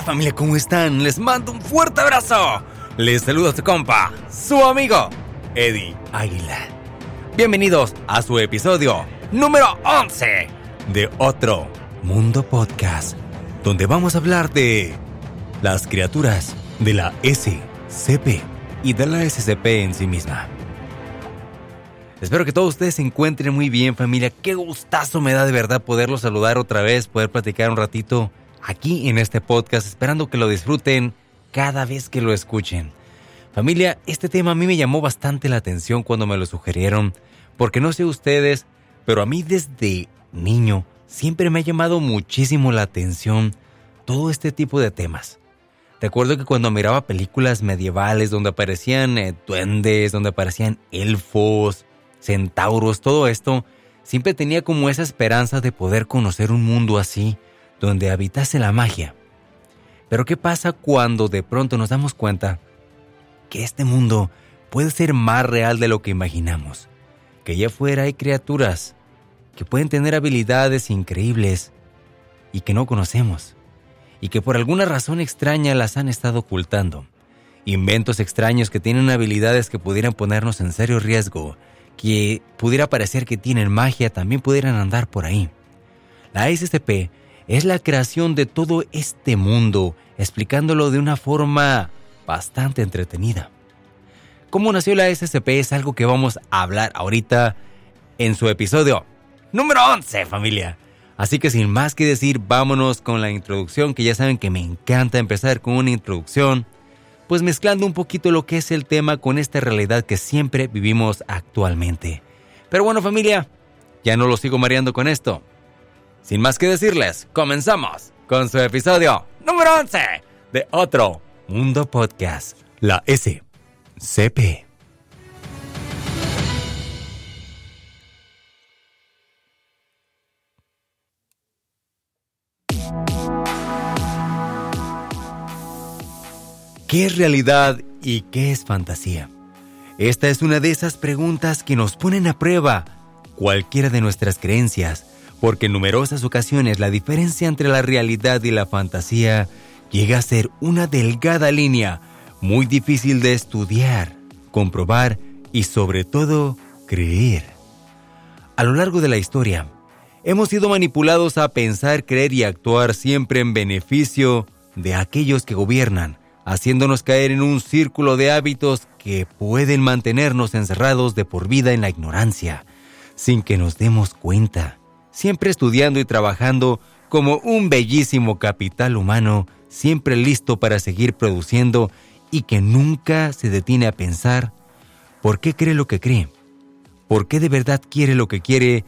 Hola familia, ¿cómo están? Les mando un fuerte abrazo. Les saludo a su compa, su amigo, Eddie Águila. Bienvenidos a su episodio número 11 de Otro Mundo Podcast, donde vamos a hablar de las criaturas de la SCP y de la SCP en sí misma. Espero que todos ustedes se encuentren muy bien familia. Qué gustazo me da de verdad poderlos saludar otra vez, poder platicar un ratito aquí en este podcast, esperando que lo disfruten cada vez que lo escuchen. Familia, este tema a mí me llamó bastante la atención cuando me lo sugirieron, porque no sé ustedes, pero a mí desde niño siempre me ha llamado muchísimo la atención todo este tipo de temas. Recuerdo que cuando miraba películas medievales donde aparecían eh, duendes, donde aparecían elfos, centauros, todo esto, siempre tenía como esa esperanza de poder conocer un mundo así, donde habitase la magia. Pero ¿qué pasa cuando de pronto nos damos cuenta que este mundo puede ser más real de lo que imaginamos? Que allá afuera hay criaturas que pueden tener habilidades increíbles y que no conocemos, y que por alguna razón extraña las han estado ocultando. Inventos extraños que tienen habilidades que pudieran ponernos en serio riesgo, que pudiera parecer que tienen magia, también pudieran andar por ahí. La SCP es la creación de todo este mundo, explicándolo de una forma bastante entretenida. ¿Cómo nació la SCP? Es algo que vamos a hablar ahorita en su episodio número 11, familia. Así que sin más que decir, vámonos con la introducción, que ya saben que me encanta empezar con una introducción, pues mezclando un poquito lo que es el tema con esta realidad que siempre vivimos actualmente. Pero bueno familia, ya no lo sigo mareando con esto. Sin más que decirles, comenzamos con su episodio número 11 de Otro Mundo Podcast, la SCP. ¿Qué es realidad y qué es fantasía? Esta es una de esas preguntas que nos ponen a prueba cualquiera de nuestras creencias porque en numerosas ocasiones la diferencia entre la realidad y la fantasía llega a ser una delgada línea muy difícil de estudiar, comprobar y sobre todo creer. A lo largo de la historia, hemos sido manipulados a pensar, creer y actuar siempre en beneficio de aquellos que gobiernan, haciéndonos caer en un círculo de hábitos que pueden mantenernos encerrados de por vida en la ignorancia, sin que nos demos cuenta siempre estudiando y trabajando como un bellísimo capital humano, siempre listo para seguir produciendo y que nunca se detiene a pensar por qué cree lo que cree, por qué de verdad quiere lo que quiere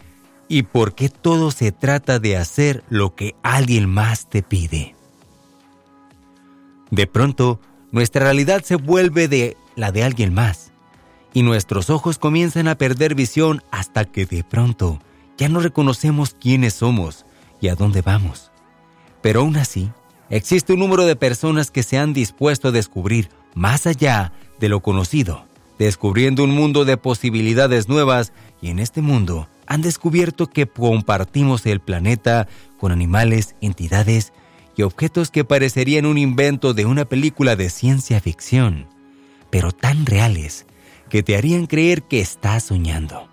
y por qué todo se trata de hacer lo que alguien más te pide. De pronto, nuestra realidad se vuelve de la de alguien más y nuestros ojos comienzan a perder visión hasta que de pronto ya no reconocemos quiénes somos y a dónde vamos. Pero aún así, existe un número de personas que se han dispuesto a descubrir más allá de lo conocido, descubriendo un mundo de posibilidades nuevas y en este mundo han descubierto que compartimos el planeta con animales, entidades y objetos que parecerían un invento de una película de ciencia ficción, pero tan reales que te harían creer que estás soñando.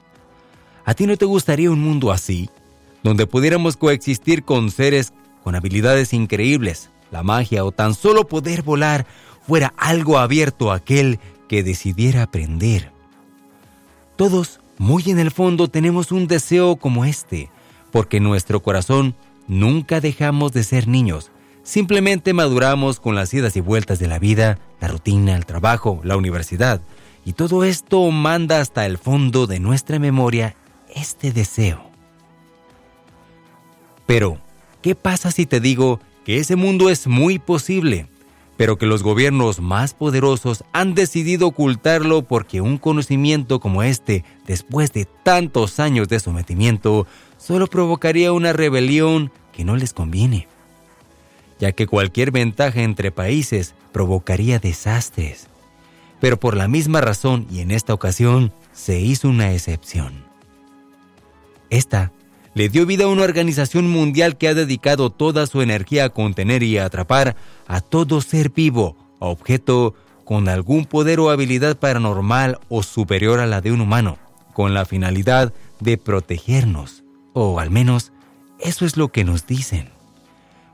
¿A ti no te gustaría un mundo así? Donde pudiéramos coexistir con seres con habilidades increíbles, la magia o tan solo poder volar fuera algo abierto a aquel que decidiera aprender. Todos, muy en el fondo, tenemos un deseo como este, porque en nuestro corazón nunca dejamos de ser niños, simplemente maduramos con las idas y vueltas de la vida, la rutina, el trabajo, la universidad, y todo esto manda hasta el fondo de nuestra memoria este deseo. Pero, ¿qué pasa si te digo que ese mundo es muy posible, pero que los gobiernos más poderosos han decidido ocultarlo porque un conocimiento como este, después de tantos años de sometimiento, solo provocaría una rebelión que no les conviene? ya que cualquier ventaja entre países provocaría desastres. Pero por la misma razón y en esta ocasión se hizo una excepción. Esta le dio vida a una organización mundial que ha dedicado toda su energía a contener y atrapar a todo ser vivo, objeto con algún poder o habilidad paranormal o superior a la de un humano, con la finalidad de protegernos, o al menos eso es lo que nos dicen.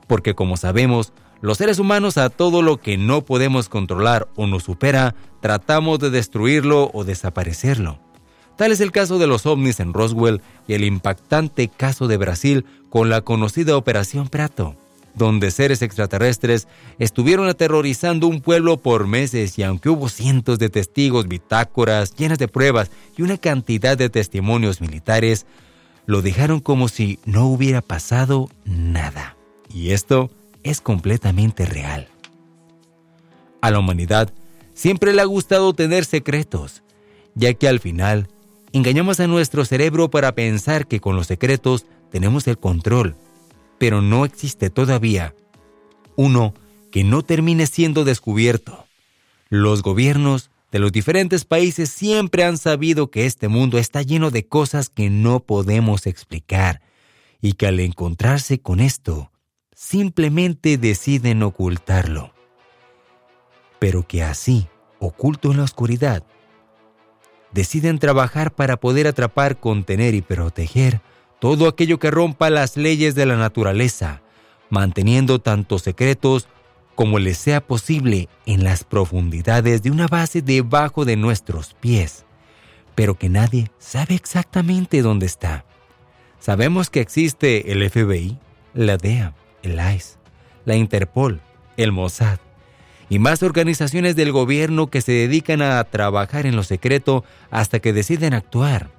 Porque como sabemos, los seres humanos a todo lo que no podemos controlar o nos supera, tratamos de destruirlo o desaparecerlo. Tal es el caso de los ovnis en Roswell y el impactante caso de Brasil con la conocida Operación Prato donde seres extraterrestres estuvieron aterrorizando un pueblo por meses y aunque hubo cientos de testigos, bitácoras llenas de pruebas y una cantidad de testimonios militares, lo dejaron como si no hubiera pasado nada. Y esto es completamente real. A la humanidad siempre le ha gustado tener secretos, ya que al final engañamos a nuestro cerebro para pensar que con los secretos tenemos el control pero no existe todavía uno que no termine siendo descubierto. Los gobiernos de los diferentes países siempre han sabido que este mundo está lleno de cosas que no podemos explicar y que al encontrarse con esto, simplemente deciden ocultarlo. Pero que así, oculto en la oscuridad, deciden trabajar para poder atrapar, contener y proteger todo aquello que rompa las leyes de la naturaleza, manteniendo tantos secretos como les sea posible en las profundidades de una base debajo de nuestros pies, pero que nadie sabe exactamente dónde está. Sabemos que existe el FBI, la DEA, el ICE, la Interpol, el Mossad y más organizaciones del gobierno que se dedican a trabajar en lo secreto hasta que deciden actuar.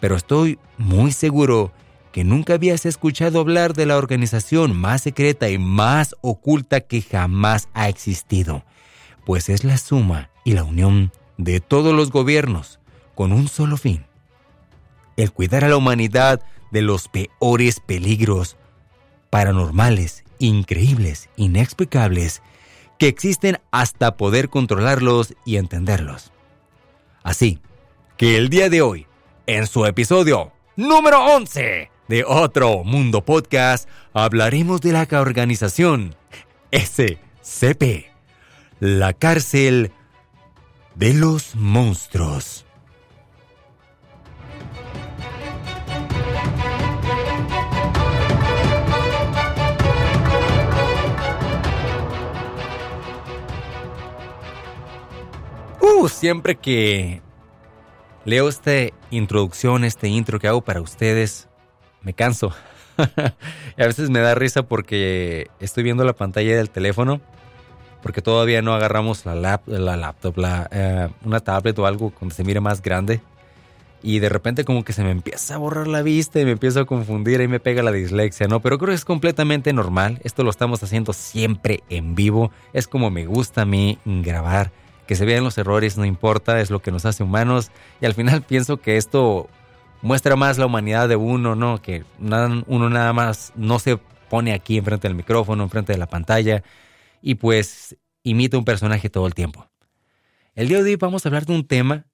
Pero estoy muy seguro que nunca habías escuchado hablar de la organización más secreta y más oculta que jamás ha existido, pues es la suma y la unión de todos los gobiernos con un solo fin, el cuidar a la humanidad de los peores peligros paranormales, increíbles, inexplicables, que existen hasta poder controlarlos y entenderlos. Así que el día de hoy en su episodio número 11 de Otro Mundo Podcast hablaremos de la organización SCP, la cárcel de los monstruos. Siempre que leo esta introducción, este intro que hago para ustedes, me canso. y a veces me da risa porque estoy viendo la pantalla del teléfono, porque todavía no agarramos la, la laptop, la, eh, una tablet o algo donde se mire más grande. Y de repente como que se me empieza a borrar la vista y me empiezo a confundir y me pega la dislexia, ¿no? Pero creo que es completamente normal. Esto lo estamos haciendo siempre en vivo. Es como me gusta a mí grabar que se vean los errores, no importa, es lo que nos hace humanos. Y al final pienso que esto muestra más la humanidad de uno, ¿no? Que uno nada más no se pone aquí enfrente del micrófono, enfrente de la pantalla y pues imita un personaje todo el tiempo. El día de hoy vamos a hablar de un tema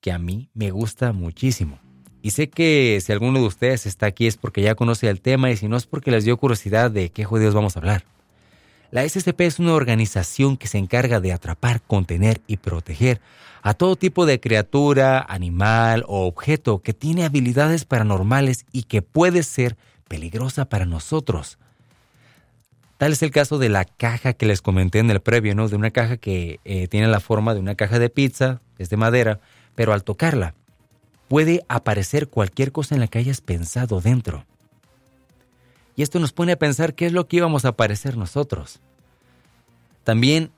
que a mí me gusta muchísimo. Y sé que si alguno de ustedes está aquí es porque ya conoce el tema y si no es porque les dio curiosidad de qué jodidos vamos a hablar. La SCP es una organización que se encarga de atrapar, contener y proteger a todo tipo de criatura, animal o objeto que tiene habilidades paranormales y que puede ser peligrosa para nosotros. Tal es el caso de la caja que les comenté en el previo, ¿no? De una caja que eh, tiene la forma de una caja de pizza, es de madera, pero al tocarla puede aparecer cualquier cosa en la que hayas pensado dentro. Y esto nos pone a pensar qué es lo que íbamos a parecer nosotros. También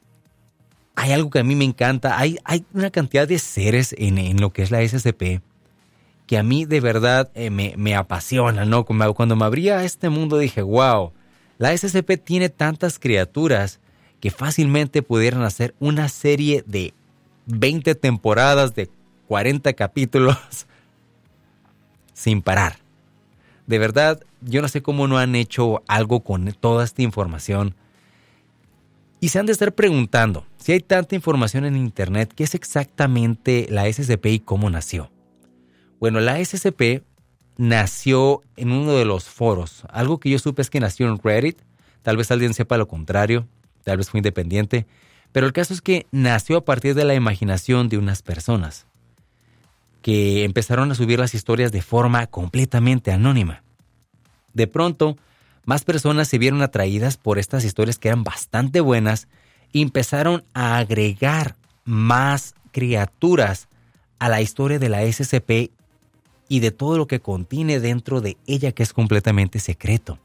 hay algo que a mí me encanta. Hay, hay una cantidad de seres en, lo que es la SCP que a mí de verdad eh, me, me, apasiona, ¿no? Cuando me abría a este mundo dije, wow, la SCP tiene tantas criaturas que fácilmente pudieran hacer una serie de 20 temporadas de 40 capítulos sin parar. De verdad, yo no sé cómo no han hecho algo con toda esta información. Y se han de estar preguntando, si hay tanta información en Internet, ¿qué es exactamente la SCP y cómo nació? Bueno, la SCP nació en uno de los foros. Algo que yo supe es que nació en Reddit. Tal vez alguien sepa lo contrario. Tal vez fue independiente. Pero el caso es que nació a partir de la imaginación de unas personas que empezaron a subir las historias de forma completamente anónima. De pronto, más personas se vieron atraídas por estas historias que eran bastante buenas y empezaron a agregar más criaturas a la historia de la SCP y de todo lo que contiene dentro de ella que es completamente secreto.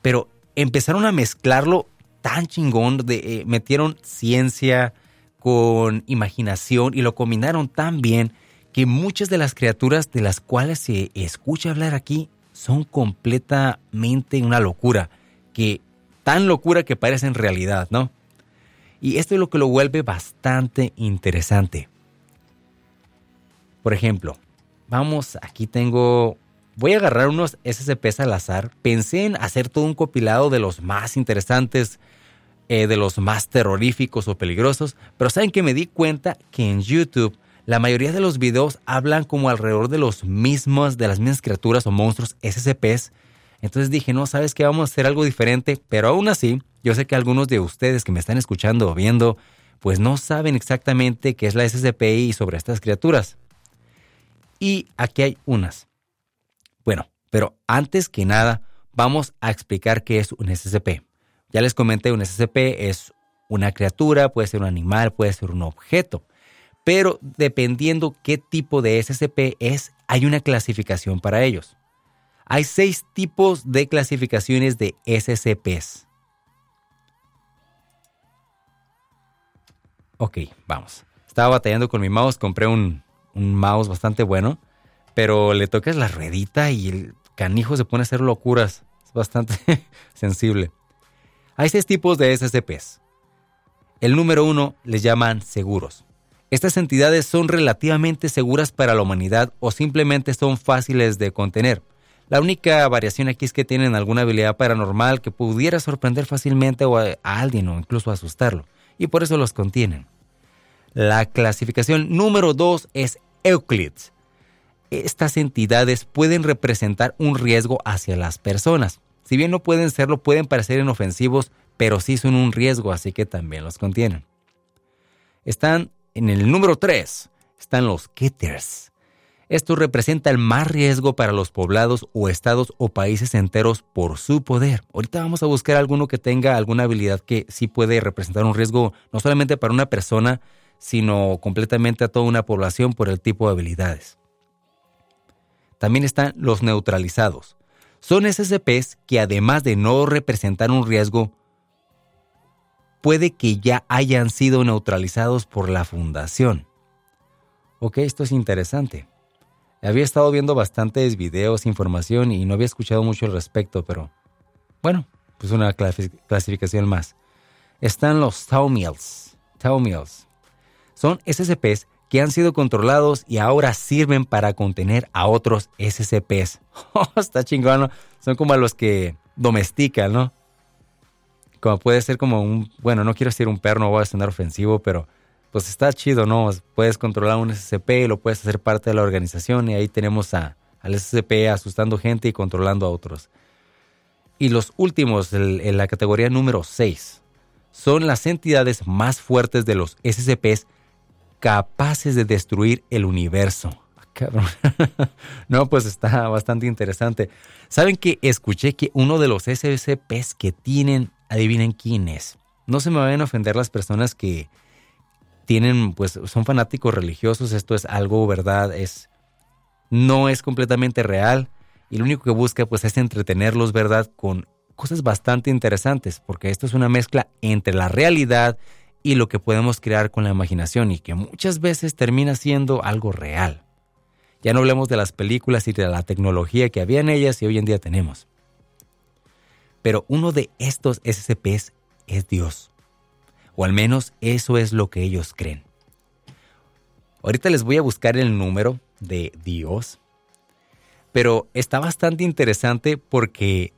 Pero empezaron a mezclarlo tan chingón, de, eh, metieron ciencia con imaginación y lo combinaron tan bien que muchas de las criaturas de las cuales se escucha hablar aquí son completamente una locura, que tan locura que parecen realidad, ¿no? Y esto es lo que lo vuelve bastante interesante. Por ejemplo, vamos, aquí tengo, voy a agarrar unos SCPs al azar. Pensé en hacer todo un compilado de los más interesantes, eh, de los más terroríficos o peligrosos, pero saben que me di cuenta que en YouTube la mayoría de los videos hablan como alrededor de los mismos, de las mismas criaturas o monstruos SCPs. Entonces dije, no, sabes que vamos a hacer algo diferente, pero aún así, yo sé que algunos de ustedes que me están escuchando o viendo, pues no saben exactamente qué es la SCP y sobre estas criaturas. Y aquí hay unas. Bueno, pero antes que nada, vamos a explicar qué es un SCP. Ya les comenté, un SCP es una criatura, puede ser un animal, puede ser un objeto pero dependiendo qué tipo de SCP es, hay una clasificación para ellos. Hay seis tipos de clasificaciones de SCPs. Ok, vamos. Estaba batallando con mi mouse, compré un, mouse bastante bueno, pero le tocas la ruedita y el canijo se pone a hacer locuras. Es bastante sensible. Hay seis tipos de SCPs. El número uno les llaman seguros. Estas entidades son relativamente seguras para la humanidad o simplemente son fáciles de contener. La única variación aquí es que tienen alguna habilidad paranormal que pudiera sorprender fácilmente a alguien o incluso asustarlo, y por eso los contienen. La clasificación número 2 es Euclids. Estas entidades pueden representar un riesgo hacia las personas. Si bien no pueden serlo, pueden parecer inofensivos, pero sí son un riesgo, así que también los contienen. Están en el número 3 están los Ketters. Esto representa el más riesgo para los poblados o estados o países enteros por su poder. Ahorita vamos a buscar alguno que tenga alguna habilidad que sí puede representar un riesgo no solamente para una persona, sino completamente a toda una población por el tipo de habilidades. También están los neutralizados. Son SCPs que además de no representar un riesgo, puede que ya hayan sido neutralizados por la fundación. Ok, esto es interesante. Había estado viendo bastantes videos, información y no había escuchado mucho al respecto, pero bueno, pues una clasificación más. Están los Taumiels. Taumiels. Son SCPs que han sido controlados y ahora sirven para contener a otros SCPs. Oh, está chingón, Son como a los que domestican, ¿no? Como puede ser como un, bueno, no quiero decir un perro, no voy a sonar ofensivo, pero pues está chido, ¿no? Puedes controlar un SCP, lo puedes hacer parte de la organización y ahí tenemos a, al SCP asustando gente y controlando a otros. Y los últimos, en la categoría número 6, son las entidades más fuertes de los SCPs capaces de destruir el universo. Ah, no, pues está bastante interesante. ¿Saben que escuché que uno de los SCPs que tienen adivinen quién es. No se me vayan a ofender las personas que tienen, pues, son fanáticos religiosos. Esto es algo, verdad, es, no es completamente real. Y lo único que busca, pues, es entretenerlos, verdad, con cosas bastante interesantes, porque esto es una mezcla entre la realidad y lo que podemos crear con la imaginación y que muchas veces termina siendo algo real. Ya no hablemos de las películas y de la tecnología que había en ellas y hoy en día tenemos. Pero uno de estos SCPs es Dios. O al menos eso es lo que ellos creen. Ahorita les voy a buscar el número de Dios. Pero está bastante interesante porque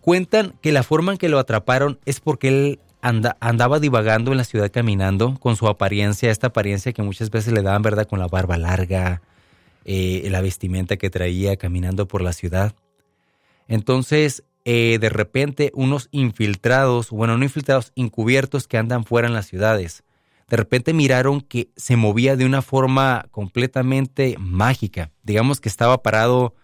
cuentan que la forma en que lo atraparon es porque él andaba divagando en la ciudad caminando con su apariencia, esta apariencia que muchas veces le daban, ¿verdad? Con la barba larga, eh, la vestimenta que traía caminando por la ciudad. Entonces, eh, de repente, unos infiltrados, bueno, no infiltrados, encubiertos que andan fuera en las ciudades, de repente miraron que se movía de una forma completamente mágica. Digamos que estaba parado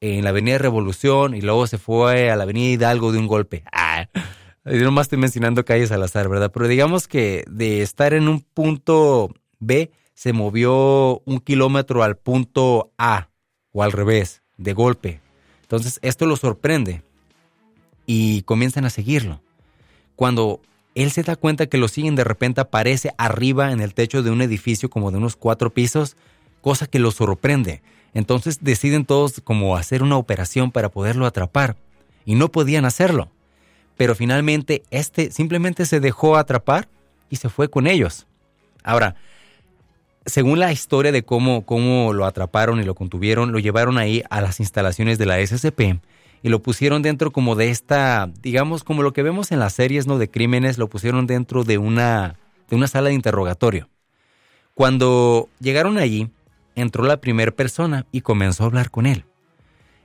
en la Avenida Revolución y luego se fue a la Avenida Hidalgo de un golpe. Ah, yo nomás estoy mencionando calles al azar, ¿verdad? Pero digamos que de estar en un punto B se movió un kilómetro al punto A o al revés, de golpe. Entonces esto lo sorprende y comienzan a seguirlo. Cuando él se da cuenta que lo siguen, de repente aparece arriba en el techo de un edificio como de unos cuatro pisos, cosa que lo sorprende. Entonces deciden todos como hacer una operación para poderlo atrapar y no podían hacerlo. Pero finalmente este simplemente se dejó atrapar y se fue con ellos. Ahora, según la historia de cómo, cómo lo atraparon y lo contuvieron, lo llevaron ahí a las instalaciones de la SCP y lo pusieron dentro como de esta, digamos, como lo que vemos en las series ¿no? de crímenes, lo pusieron dentro de una, de una sala de interrogatorio. Cuando llegaron allí, entró la primera persona y comenzó a hablar con él.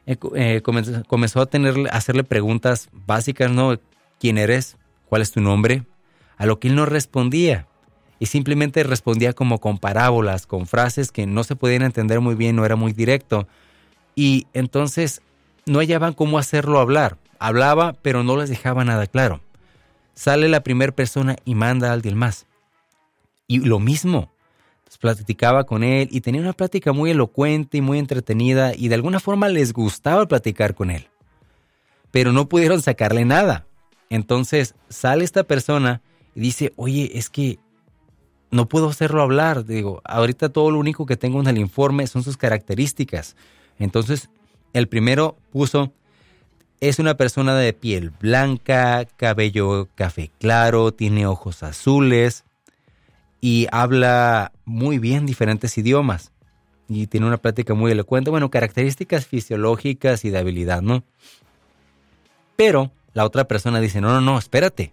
Eh, eh, comenzó, a, tener, a hacerle preguntas básicas, ¿no? ¿Quién eres? ¿Cuál es tu nombre? A lo que él no respondía. Y simplemente respondía como con parábolas, con frases que no se podían entender muy bien, no era muy directo. Y entonces no hallaban cómo hacerlo hablar. Hablaba, pero no les dejaba nada claro. Sale la primera persona y manda a alguien más. Y lo mismo. platicaba con él y tenía una plática muy elocuente y muy entretenida y de alguna forma les gustaba platicar con él. Pero no pudieron sacarle nada. Entonces sale esta persona y dice, oye, es que no puedo hacerlo hablar. Digo, ahorita todo lo único que tengo en el informe son sus características. Entonces el primero puso, es una persona de piel blanca, cabello café claro, tiene ojos azules y habla muy bien diferentes idiomas. Y tiene una plática muy elocuente. Bueno, características fisiológicas y de habilidad, ¿no? Pero la otra persona dice, no, no, no, espérate.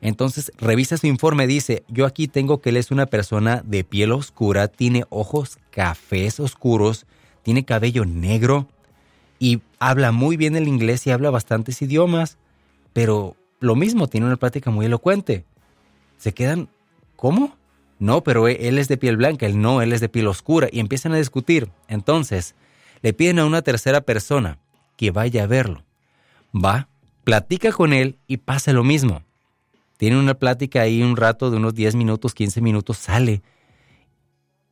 Entonces revisa su informe, dice, yo aquí tengo que él es una persona de piel oscura, tiene ojos cafés oscuros, tiene cabello negro, y habla muy bien el inglés y habla bastantes idiomas, pero lo mismo, tiene una plática muy elocuente. Se quedan, ¿cómo? No, pero e, él es de piel blanca, él no, él es de piel oscura y empiezan a discutir. Entonces, le piden a una tercera persona que vaya a verlo. Va, platica con él y pasa lo mismo. Tiene una plática ahí un rato de unos 10 minutos, 15 minutos, sale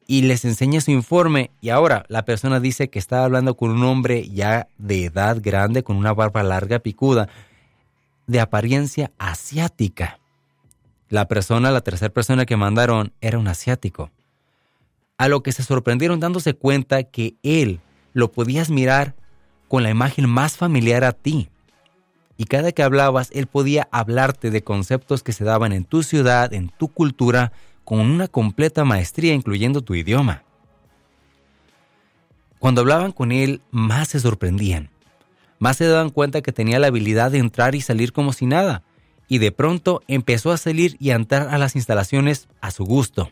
y les enseña su informe y ahora la persona dice que estaba hablando con un hombre ya de edad grande, con una barba larga, picuda, de apariencia asiática. La persona, la tercera persona que mandaron, era un asiático. A lo que se sorprendieron dándose cuenta que él lo podías mirar con la imagen más familiar a ti. Y cada que hablabas, él podía hablarte de conceptos que se daban en tu ciudad, en tu cultura, con una completa maestría incluyendo tu idioma. Cuando hablaban con él, más se sorprendían, más se daban cuenta que tenía la habilidad de entrar y salir como si nada, y de pronto empezó a salir y a entrar a las instalaciones a su gusto.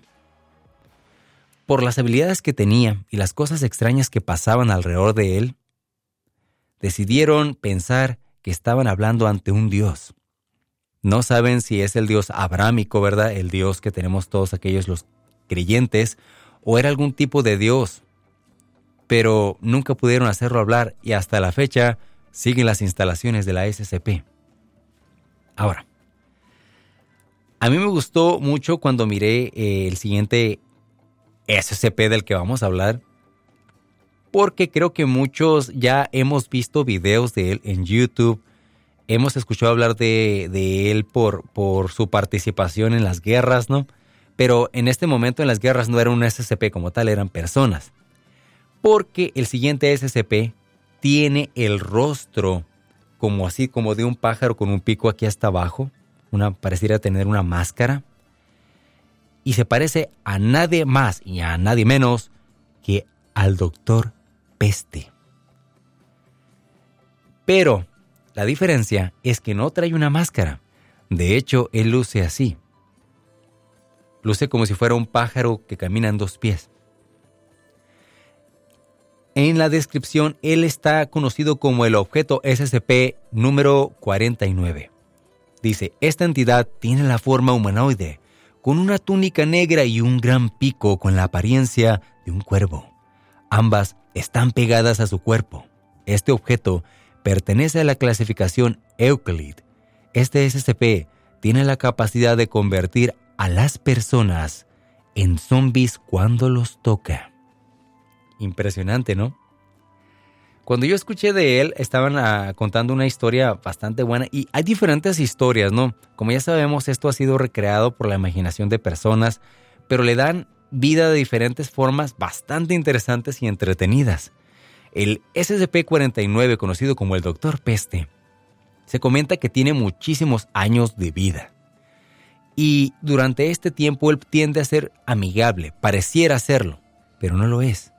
Por las habilidades que tenía y las cosas extrañas que pasaban alrededor de él, decidieron pensar que estaban hablando ante un dios. No saben si es el Dios abrámico, ¿verdad? El Dios que tenemos todos aquellos los creyentes, o era algún tipo de Dios. Pero nunca pudieron hacerlo hablar y hasta la fecha siguen las instalaciones de la SCP. Ahora, a mí me gustó mucho cuando miré eh, el siguiente SCP del que vamos a hablar, porque creo que muchos ya hemos visto videos de él en YouTube, hemos escuchado hablar de, él por, por su participación en las guerras, ¿no? Pero en este momento en las guerras no era un SCP como tal, eran personas. Porque el siguiente SCP tiene el rostro como así, como de un pájaro con un pico aquí hasta abajo. Una, pareciera tener una máscara. Y se parece a nadie más y a nadie menos que al doctor Peste. Pero la diferencia es que no trae una máscara. De hecho, él luce así. Luce como si fuera un pájaro que camina en dos pies. En la descripción, él está conocido como el objeto SCP número 49. Dice, esta entidad tiene la forma humanoide, con una túnica negra y un gran pico con la apariencia de un cuervo. Ambas están pegadas a su cuerpo. Este objeto pertenece a la clasificación Euclid. Este SCP tiene la capacidad de convertir a las personas en zombies cuando los toca. Impresionante, ¿no? Cuando yo escuché de él, estaban ah, contando una historia bastante buena y hay diferentes historias, ¿no? Como ya sabemos, esto ha sido recreado por la imaginación de personas, pero le dan vida de diferentes formas bastante interesantes y entretenidas. El SCP-49, conocido como el Doctor Peste, se comenta que tiene muchísimos años de vida. Y durante este tiempo él tiende a ser amigable, pareciera serlo, pero no lo es.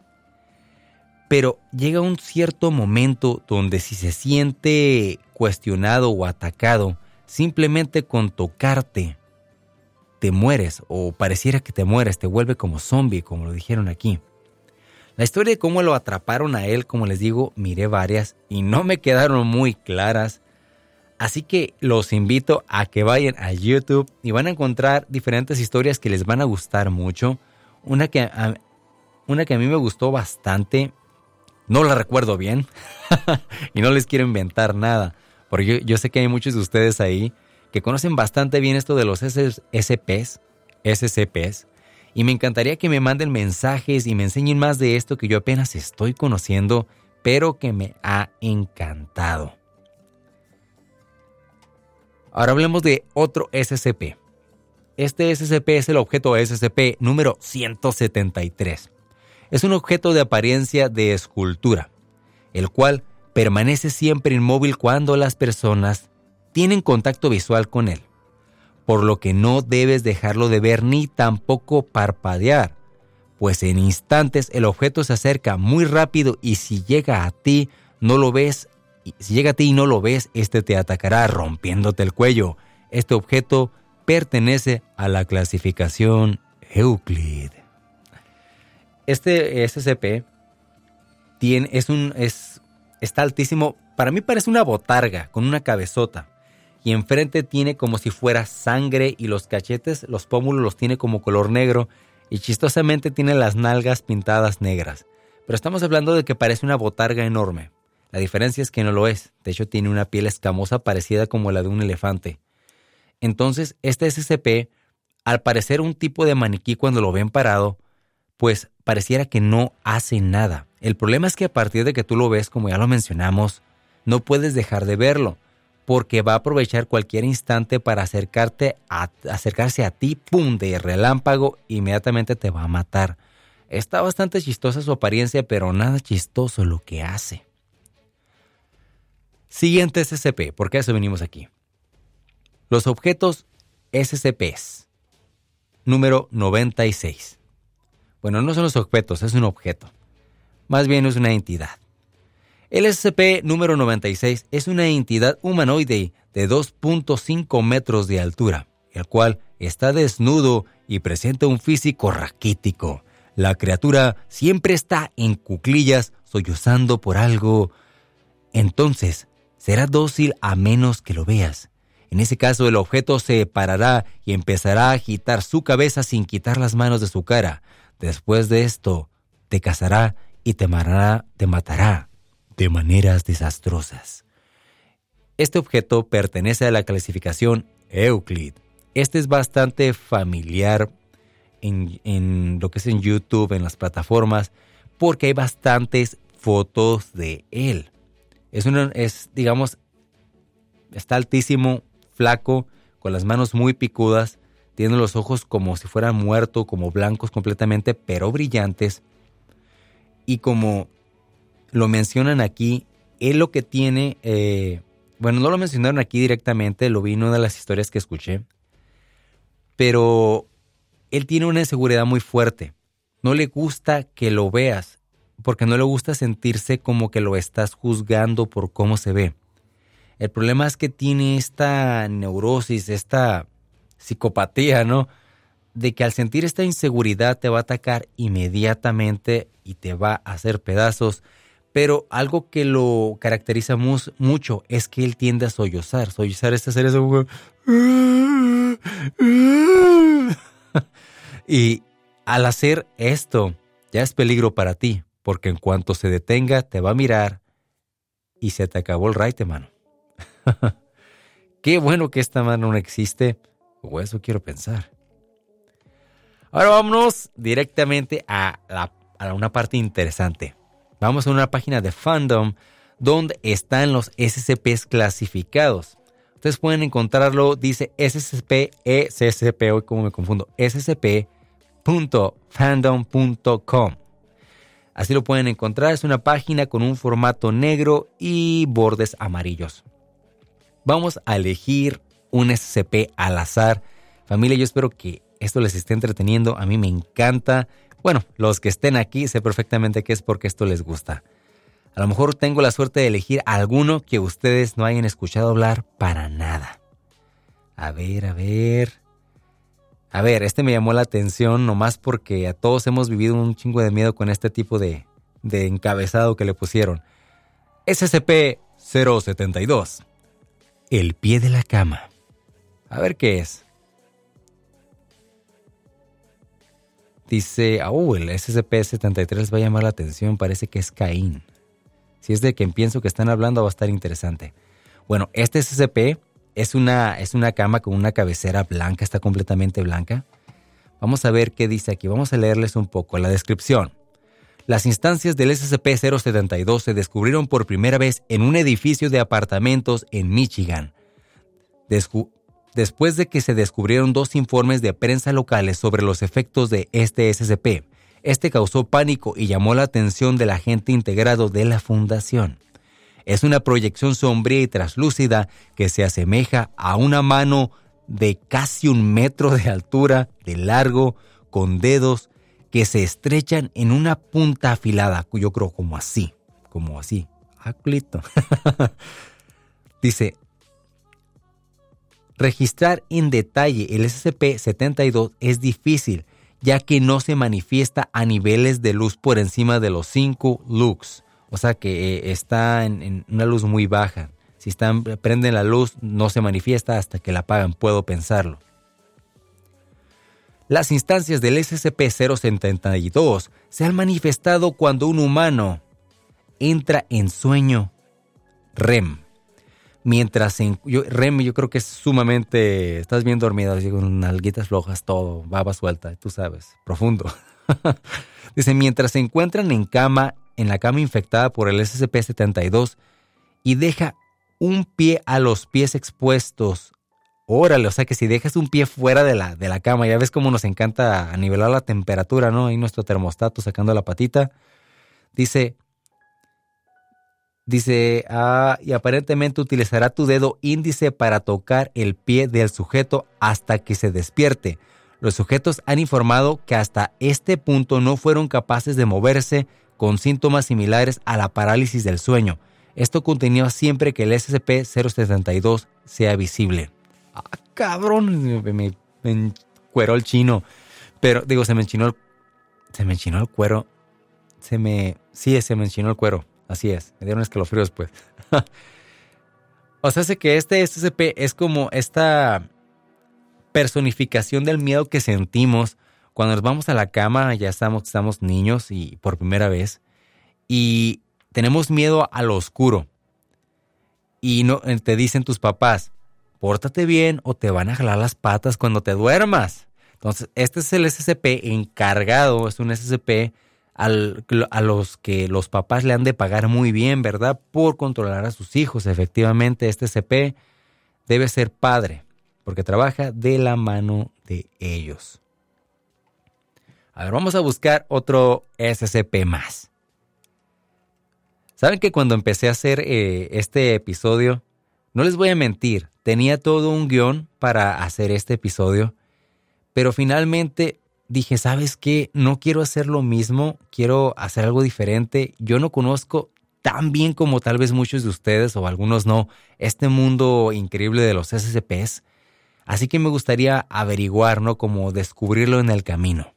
Pero llega un cierto momento donde si se siente cuestionado o atacado, simplemente con tocarte, te mueres o pareciera que te mueres, te vuelve como zombie, como lo dijeron aquí. La historia de cómo lo atraparon a él, como les digo, miré varias y no me quedaron muy claras. Así que los invito a que vayan a YouTube y van a encontrar diferentes historias que les van a gustar mucho. Una que a, una que a mí me gustó bastante, no la recuerdo bien y no les quiero inventar nada, porque yo, sé que hay muchos de ustedes ahí que conocen bastante bien esto de los SPs, SCPs, y me encantaría que me manden mensajes y me enseñen más de esto que yo apenas estoy conociendo, pero que me ha encantado. Ahora hablemos de otro SCP. Este SCP es el objeto SCP número 173. Es un objeto de apariencia de escultura, el cual permanece siempre inmóvil cuando las personas tienen contacto visual con él, por lo que no debes dejarlo de ver ni tampoco parpadear, pues en instantes el objeto se acerca muy rápido y si llega a ti no lo ves si llega a ti y no lo ves, este te atacará rompiéndote el cuello. Este objeto pertenece a la clasificación Euclid. Este SCP tiene, es un, es, está altísimo. Para mí parece una botarga con una cabezota. Y enfrente tiene como si fuera sangre y los cachetes, los pómulos los tiene como color negro. Y chistosamente tiene las nalgas pintadas negras. Pero estamos hablando de que parece una botarga enorme. La diferencia es que no lo es. De hecho, tiene una piel escamosa parecida como la de un elefante. Entonces, este SCP, al parecer un tipo de maniquí cuando lo ven parado, pues pareciera que no hace nada. El problema es que a partir de que tú lo ves, como ya lo mencionamos, no puedes dejar de verlo, porque va a aprovechar cualquier instante para acercarte acercarse a ti, pum, de relámpago, inmediatamente te va a matar. Está bastante chistosa su apariencia, pero nada chistoso lo que hace. Siguiente SCP, porque eso venimos aquí. Los objetos SCPs. Número 96. Bueno, no son los objetos, es un objeto. Más bien es una entidad. El SCP número 96 es una entidad humanoide de 2.5 metros de altura, el cual está desnudo y presenta un físico raquítico. La criatura siempre está en cuclillas, sollozando por algo. Entonces, será dócil a menos que lo veas. En ese caso el objeto se parará y empezará a agitar su cabeza sin quitar las manos de su cara. Después de esto, te cazará y te, te matará de maneras desastrosas. Este objeto pertenece a la clasificación Euclid. Este es bastante familiar en, en, lo que es en YouTube, en las plataformas, porque hay bastantes fotos de él. Es, es, digamos, está altísimo, flaco, con las manos muy picudas, tiene los ojos como si fueran muertos, como blancos completamente, pero brillantes. Y como lo mencionan aquí, él lo que tiene, eh, bueno, no lo mencionaron aquí directamente, lo vi en una de las historias que escuché, pero él tiene una inseguridad muy fuerte. No le gusta que lo veas porque no le gusta sentirse como que lo estás juzgando por cómo se ve. El problema es que tiene esta neurosis, esta psicopatía, ¿no? De que al sentir esta inseguridad te va a atacar inmediatamente y te va a hacer pedazos. Pero algo que lo caracteriza mucho es que él tiende a sollozar. Sollozar es hacer eso. y al hacer esto, ya es peligro para ti, porque en cuanto se detenga, te va a mirar y se te acabó el raite, mano. Qué bueno que esta mano no existe, o eso quiero pensar. Ahora vámonos directamente a, una parte interesante. Vamos a una página de fandom donde están los SCPs clasificados. Ustedes pueden encontrarlo, dice SCP, ESCP, hoy como me confundo, scp.fandom.com. Así lo pueden encontrar, es una página con un formato negro y bordes amarillos. Vamos a elegir un SCP al azar. Familia, yo espero que esto les esté entreteniendo. A mí me encanta. Bueno, los que estén aquí sé perfectamente que es porque esto les gusta. A lo mejor tengo la suerte de elegir alguno que ustedes no hayan escuchado hablar para nada. A ver, a ver. A ver, este me llamó la atención nomás porque a todos hemos vivido un chingo de miedo con este tipo de, de encabezado que le pusieron. SCP-072 el pie de la cama. A ver qué es. Dice, oh, el SCP-73 va a llamar la atención, parece que es Caín. Si es de quien pienso que están hablando va a estar interesante. Bueno, este SCP es una, es una cama con una cabecera blanca, está completamente blanca. Vamos a ver qué dice aquí, vamos a leerles un poco la descripción. Las instancias del SCP-072 se descubrieron por primera vez en un edificio de apartamentos en Michigan. Después de que se descubrieron dos informes de prensa locales sobre los efectos de este SCP, este causó pánico y llamó la atención del agente integrado de la fundación. Es una proyección sombría y traslúcida que se asemeja a una mano de casi un metro de altura, de largo, con dedos que se estrechan en una punta afilada, yo creo como así, como así. Aclito. Dice, registrar en detalle el SCP-72 es difícil, ya que no se manifiesta a niveles de luz por encima de los 5 lux. O sea que eh, está en, en, una luz muy baja. Si están, prenden la luz, no se manifiesta hasta que la apagan, puedo pensarlo. Las instancias del SCP-072 se han manifestado cuando un humano entra en sueño REM. Mientras en yo, REM yo creo que es sumamente, estás bien dormido, así con nalguitas flojas, todo, baba suelta, tú sabes, profundo. Dice, mientras se encuentran en cama, en la cama infectada por el SCP-72 y deja un pie a los pies expuestos Órale, o sea que si dejas un pie fuera de la, de la cama, ya ves cómo nos encanta nivelar la temperatura, ¿no? Ahí nuestro termostato sacando la patita. Dice, dice, ah, y aparentemente utilizará tu dedo índice para tocar el pie del sujeto hasta que se despierte. Los sujetos han informado que hasta este punto no fueron capaces de moverse con síntomas similares a la parálisis del sueño. Esto continúa siempre que el SCP-072 sea visible ah, cabrón, me, encueró el chino. Pero, digo, se me enchinó el, se me enchinó el cuero. Se me, sí, se me enchinó el cuero. Así es, me dieron escalofríos, pues. o sea, sé que este SCP es como esta personificación del miedo que sentimos cuando nos vamos a la cama, ya estamos, estamos niños y por primera vez, y tenemos miedo a lo oscuro. Y no, te dicen tus papás, pórtate bien o te van a jalar las patas cuando te duermas. Entonces, este es el SCP encargado, es un SCP a los que los papás le han de pagar muy bien, ¿verdad? Por controlar a sus hijos. Efectivamente, este SCP debe ser padre, porque trabaja de la mano de ellos. A ver, vamos a buscar otro SCP más. ¿Saben que cuando empecé a hacer eh, este episodio, no les voy a mentir, tenía todo un guion para hacer este episodio, pero finalmente dije, ¿sabes qué? No quiero hacer lo mismo, quiero hacer algo diferente. Yo no conozco tan bien como tal vez muchos de ustedes o algunos no, este mundo increíble de los SCPs. Así que me gustaría averiguar, ¿no? Como descubrirlo en el camino.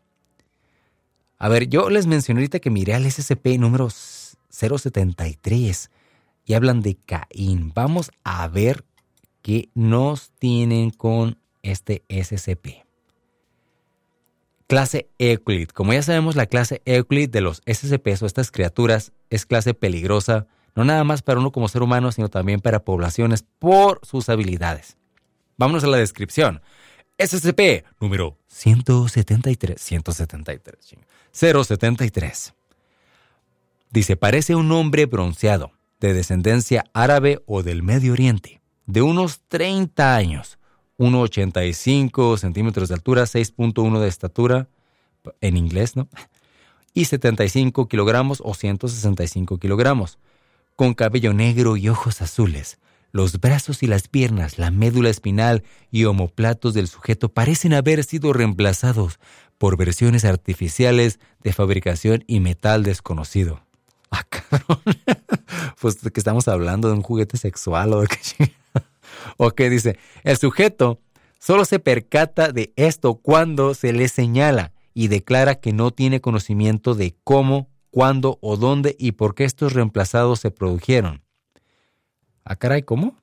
A ver, yo les mencioné ahorita que miré al SCP número 073 y hablan de Caín. Vamos a ver qué nos tienen con este SCP. Clase Euclid. Como ya sabemos, la clase Euclid de los SCP o estas criaturas es clase peligrosa, no nada más para uno como ser humano, sino también para poblaciones por sus habilidades. Vámonos a la descripción. SCP número 173, 173, 073. Dice, parece un hombre bronceado, de descendencia árabe o del Medio Oriente, de unos 30 años, 1,85 centímetros de altura, 6.1 de estatura, en inglés, ¿no? Y 75 kilogramos o 165 kilogramos, con cabello negro y ojos azules. Los brazos y las piernas, la médula espinal y omoplatos del sujeto parecen haber sido reemplazados por versiones artificiales de fabricación y metal desconocido. Ah, cabrón. pues que estamos hablando de un juguete sexual o de qué Ok, dice, el sujeto solo se percata de esto cuando se le señala y declara que no tiene conocimiento de cómo, cuándo o dónde y por qué estos reemplazados se produjeron. Ah, caray, ¿cómo?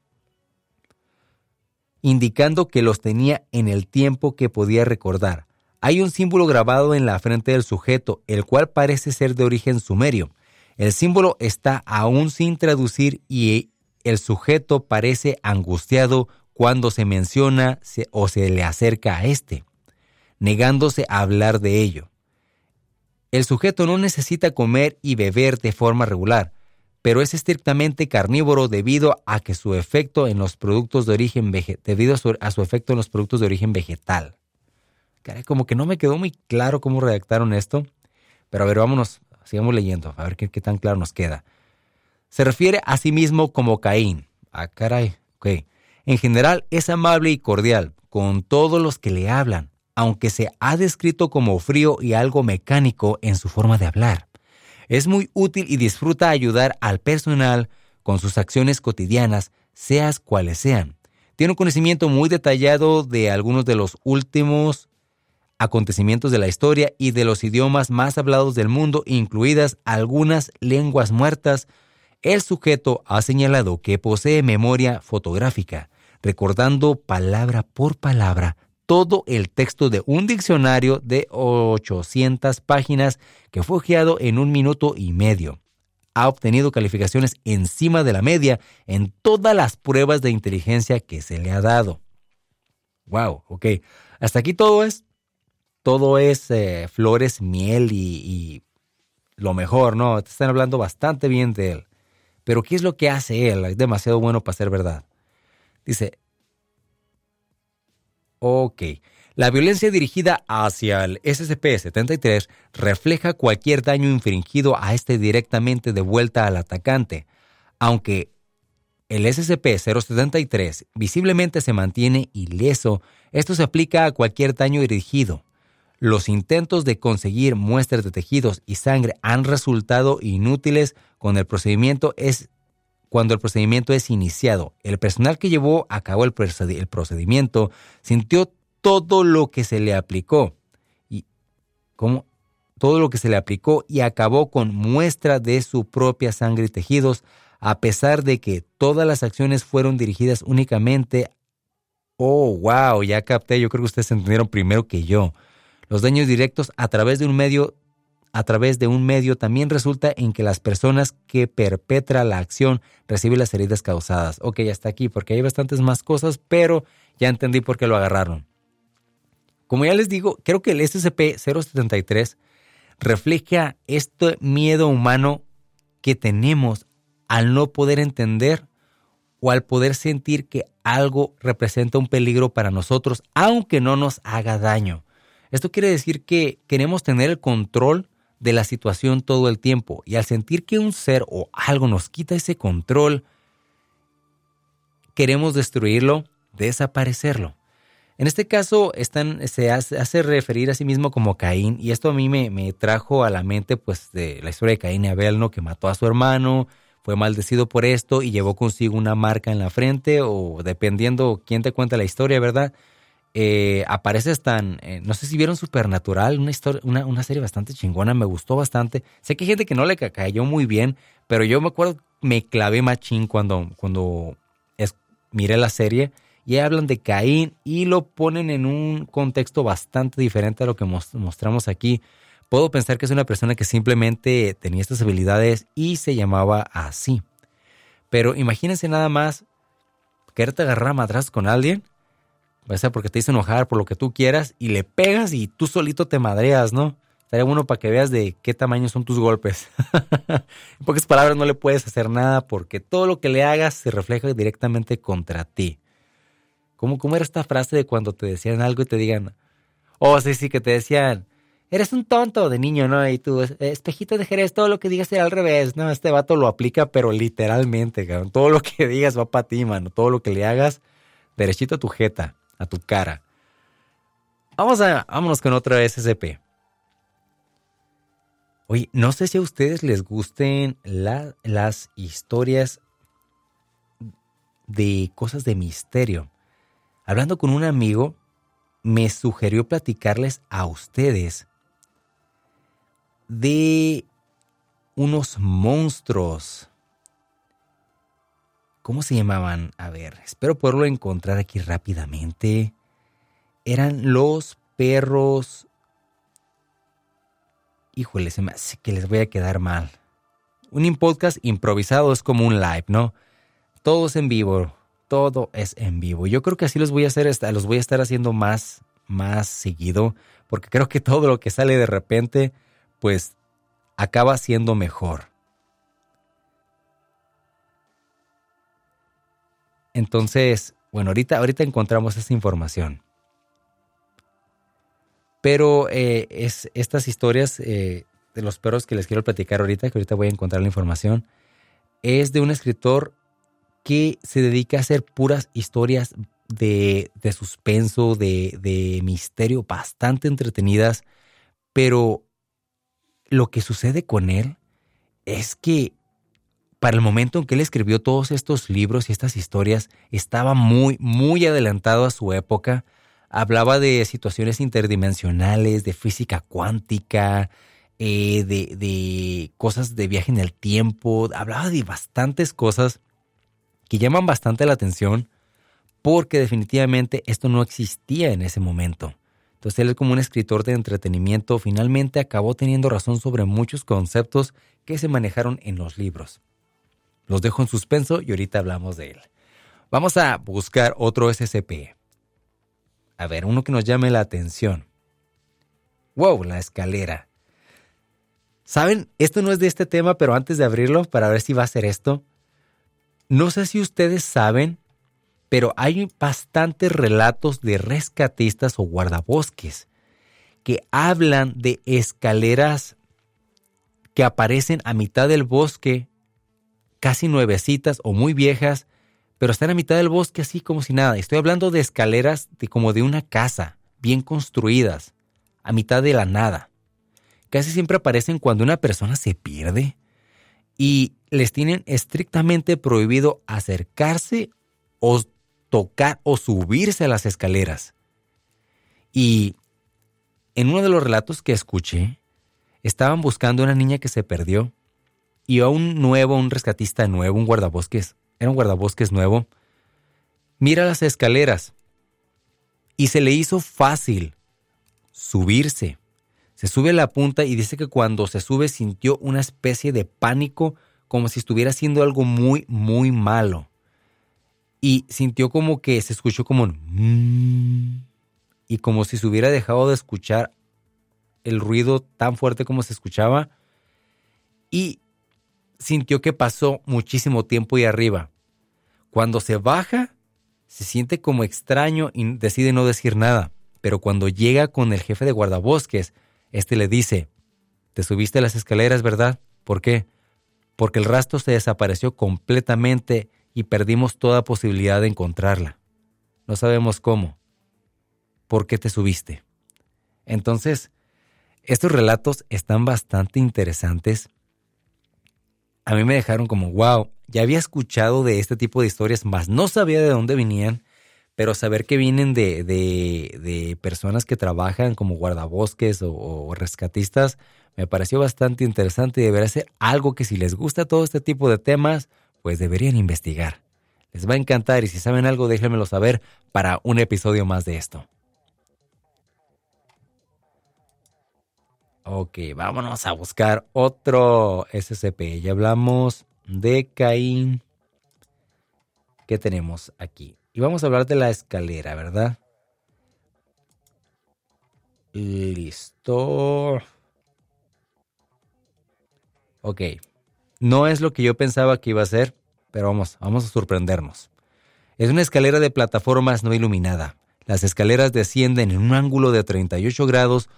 Indicando que los tenía en el tiempo que podía recordar. Hay un símbolo grabado en la frente del sujeto, el cual parece ser de origen sumerio. El símbolo está aún sin traducir y el sujeto parece angustiado cuando se menciona o se le acerca a éste, negándose a hablar de ello. El sujeto no necesita comer y beber de forma regular, pero es estrictamente carnívoro debido a que su efecto en los productos de origen debido a su, efecto en los productos de origen vegetal. como que no me quedó muy claro cómo redactaron esto, pero a ver, vámonos, sigamos leyendo, a ver qué tan claro nos queda. Se refiere a sí mismo como Caín. Ah, caray, ok. En general es amable y cordial con todos los que le hablan, aunque se ha descrito como frío y algo mecánico en su forma de hablar. Es muy útil y disfruta ayudar al personal con sus acciones cotidianas, seas cuales sean. Tiene un conocimiento muy detallado de algunos de los últimos acontecimientos de la historia y de los idiomas más hablados del mundo, incluidas algunas lenguas muertas, el sujeto ha señalado que posee memoria fotográfica, recordando palabra por palabra todo el texto de un diccionario de 800 páginas que fue ojeado en un minuto y medio. Ha obtenido calificaciones encima de la media en todas las pruebas de inteligencia que se le ha dado. Wow, ok. Hasta aquí todo es, todo es eh, flores, miel y, y, lo mejor, ¿no? Te están hablando bastante bien de él. Pero ¿qué es lo que hace él? Es demasiado bueno para ser verdad. Dice, ok, la violencia dirigida hacia el SCP-73 refleja cualquier daño infringido a este directamente de vuelta al atacante, aunque el SCP-073 visiblemente se mantiene ileso, esto se aplica a cualquier daño dirigido. Los intentos de conseguir muestras de tejidos y sangre han resultado inútiles con el procedimiento es cuando el procedimiento es iniciado. El personal que llevó a cabo el, procedimiento sintió todo lo que se le aplicó y todo lo que se le aplicó y acabó con muestra de su propia sangre y tejidos, a pesar de que todas las acciones fueron dirigidas únicamente. Oh, wow, ya capté, yo creo que ustedes entendieron primero que yo. Los daños directos a través de un medio a través de un medio también resulta en que las personas que perpetra la acción reciben las heridas causadas. Ok, ya está aquí, porque hay bastantes más cosas, pero ya entendí por qué lo agarraron. Como ya les digo, creo que el SCP-073 refleja este miedo humano que tenemos al no poder entender o al poder sentir que algo representa un peligro para nosotros, aunque no nos haga daño. Esto quiere decir que queremos tener el control de la situación todo el tiempo y al sentir que un ser o algo nos quita ese control, queremos destruirlo, desaparecerlo. En este caso están, se hace, referir a sí mismo como Caín y esto a mí me, trajo a la mente pues la historia de Caín y Abel, ¿no? que mató a su hermano, fue maldecido por esto y llevó consigo una marca en la frente o dependiendo quién te cuenta la historia, ¿verdad? Eh, apareces tan, eh, no sé si vieron Supernatural, una, historia, una, una, serie bastante chingona, me gustó bastante. Sé que hay gente que no le cayó muy bien, pero yo me acuerdo, me clavé machín cuando, cuando es, miré la serie y hablan de Caín y lo ponen en un contexto bastante diferente a lo que mostramos aquí. Puedo pensar que es una persona que simplemente tenía estas habilidades y se llamaba así. Pero imagínense nada más quererte agarrar a con alguien o sea, porque te hizo enojar por lo que tú quieras y le pegas y tú solito te madreas, ¿no? Estaría bueno para que veas de qué tamaño son tus golpes. en pocas palabras, no le puedes hacer nada porque todo lo que le hagas se refleja directamente contra ti. ¿Cómo, cómo era esta frase de cuando te decían algo y te digan, oh, sí, sí, que te decían, eres un tonto de niño, ¿no? Y tú, espejito de Jerez, todo lo que digas será al revés, ¿no? Este vato lo aplica, pero literalmente, cabrón. Todo lo que digas va para ti, mano. Todo lo que le hagas, derechito a tu jeta a tu cara. Vamos a, vámonos con otro SCP. Oye, no sé si a ustedes les gusten las historias de cosas de misterio. Hablando con un amigo, me sugirió platicarles a ustedes de unos monstruos ¿Cómo se llamaban? A ver, espero poderlo encontrar aquí rápidamente. Eran los perros. Híjole, se me que les voy a quedar mal. Un podcast improvisado es como un live, ¿no? Todo es en vivo. Todo es en vivo. Yo creo que así los voy a hacer, los voy a estar haciendo más, más seguido, porque creo que todo lo que sale de repente, pues acaba siendo mejor. Entonces, bueno, ahorita, ahorita encontramos esa información. Pero eh, es, estas historias eh, de los perros que les quiero platicar ahorita, que ahorita voy a encontrar la información, es de un escritor que se dedica a hacer puras historias de, suspenso, de, de misterio, bastante entretenidas, pero lo que sucede con él es que para el momento en que él escribió todos estos libros y estas historias, estaba muy, muy adelantado a su época. Hablaba de situaciones interdimensionales, de física cuántica, eh, de, cosas de viaje en el tiempo. Hablaba de bastantes cosas que llaman bastante la atención porque definitivamente esto no existía en ese momento. Entonces él como un escritor de entretenimiento finalmente acabó teniendo razón sobre muchos conceptos que se manejaron en los libros. Los dejo en suspenso y ahorita hablamos de él. Vamos a buscar otro SCP. A ver, uno que nos llame la atención. Wow, la escalera. Saben, esto no es de este tema, pero antes de abrirlo, para ver si va a ser esto, no sé si ustedes saben, pero hay bastantes relatos de rescatistas o guardabosques que hablan de escaleras que aparecen a mitad del bosque casi nuevecitas o muy viejas, pero están a mitad del bosque así como si nada. Estoy hablando de escaleras de como de una casa, bien construidas, a mitad de la nada. Casi siempre aparecen cuando una persona se pierde y les tienen estrictamente prohibido acercarse o tocar o subirse a las escaleras. Y en uno de los relatos que escuché, estaban buscando a una niña que se perdió y a un nuevo, un rescatista nuevo, un guardabosques, era un guardabosques nuevo, mira las escaleras y se le hizo fácil subirse. Se sube a la punta y dice que cuando se sube sintió una especie de pánico como si estuviera haciendo algo muy, muy malo. Y sintió como que se escuchó como un... Mm", y como si se hubiera dejado de escuchar el ruido tan fuerte como se escuchaba. Y sintió que pasó muchísimo tiempo ahí arriba. Cuando se baja, se siente como extraño y decide no decir nada. Pero cuando llega con el jefe de guardabosques, este le dice, te subiste a las escaleras, ¿verdad? ¿Por qué? Porque el rastro se desapareció completamente y perdimos toda posibilidad de encontrarla. No sabemos cómo. ¿Por qué te subiste? Entonces, estos relatos están bastante interesantes a mí me dejaron como, wow, ya había escuchado de este tipo de historias, mas no sabía de dónde venían, pero saber que vienen de, de, personas que trabajan como guardabosques o, rescatistas me pareció bastante interesante y debería ser algo que si les gusta todo este tipo de temas, pues deberían investigar. Les va a encantar y si saben algo déjenmelo saber para un episodio más de esto. Ok, vámonos a buscar otro SCP. Ya hablamos de Caín. ¿Qué tenemos aquí? Y vamos a hablar de la escalera, ¿verdad? Listo. Ok. No es lo que yo pensaba que iba a ser, pero vamos, vamos a sorprendernos. Es una escalera de plataformas no iluminada. Las escaleras descienden en un ángulo de 38 grados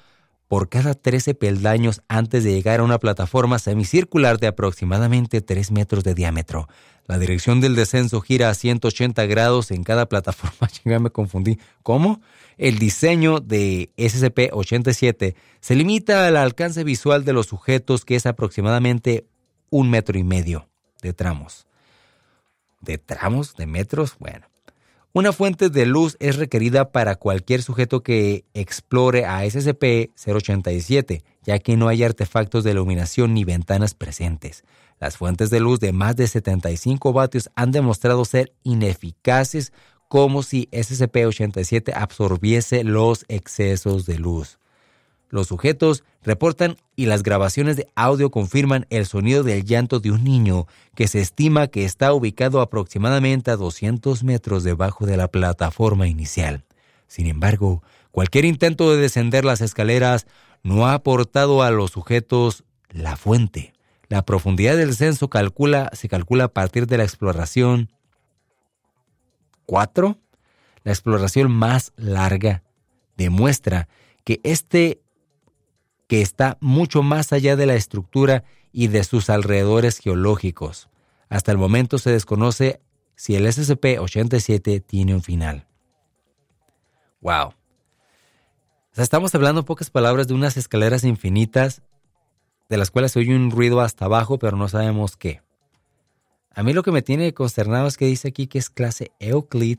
por cada 13 peldaños antes de llegar a una plataforma semicircular de aproximadamente 3 metros de diámetro. La dirección del descenso gira a 180 grados en cada plataforma. Ya me confundí. ¿Cómo? El diseño de SCP-87 se limita al alcance visual de los sujetos, que es aproximadamente un metro y medio de tramos. ¿De tramos? ¿De metros? Bueno. Una fuente de luz es requerida para cualquier sujeto que explore a SCP-087, ya que no hay artefactos de iluminación ni ventanas presentes. Las fuentes de luz de más de 75 vatios han demostrado ser ineficaces como si SCP-87 absorbiese los excesos de luz. Los sujetos reportan y las grabaciones de audio confirman el sonido del llanto de un niño que se estima que está ubicado aproximadamente a 200 metros debajo de la plataforma inicial. Sin embargo, cualquier intento de descender las escaleras no ha aportado a los sujetos la fuente. La profundidad del descenso calcula, se calcula a partir de la exploración 4. La exploración más larga demuestra que este que está mucho más allá de la estructura y de sus alrededores geológicos. Hasta el momento se desconoce si el SCP-87 tiene un final. ¡Wow! estamos hablando en pocas palabras de unas escaleras infinitas de las cuales se oye un ruido hasta abajo, pero no sabemos qué. A mí lo que me tiene consternado es que dice aquí que es clase Euclid,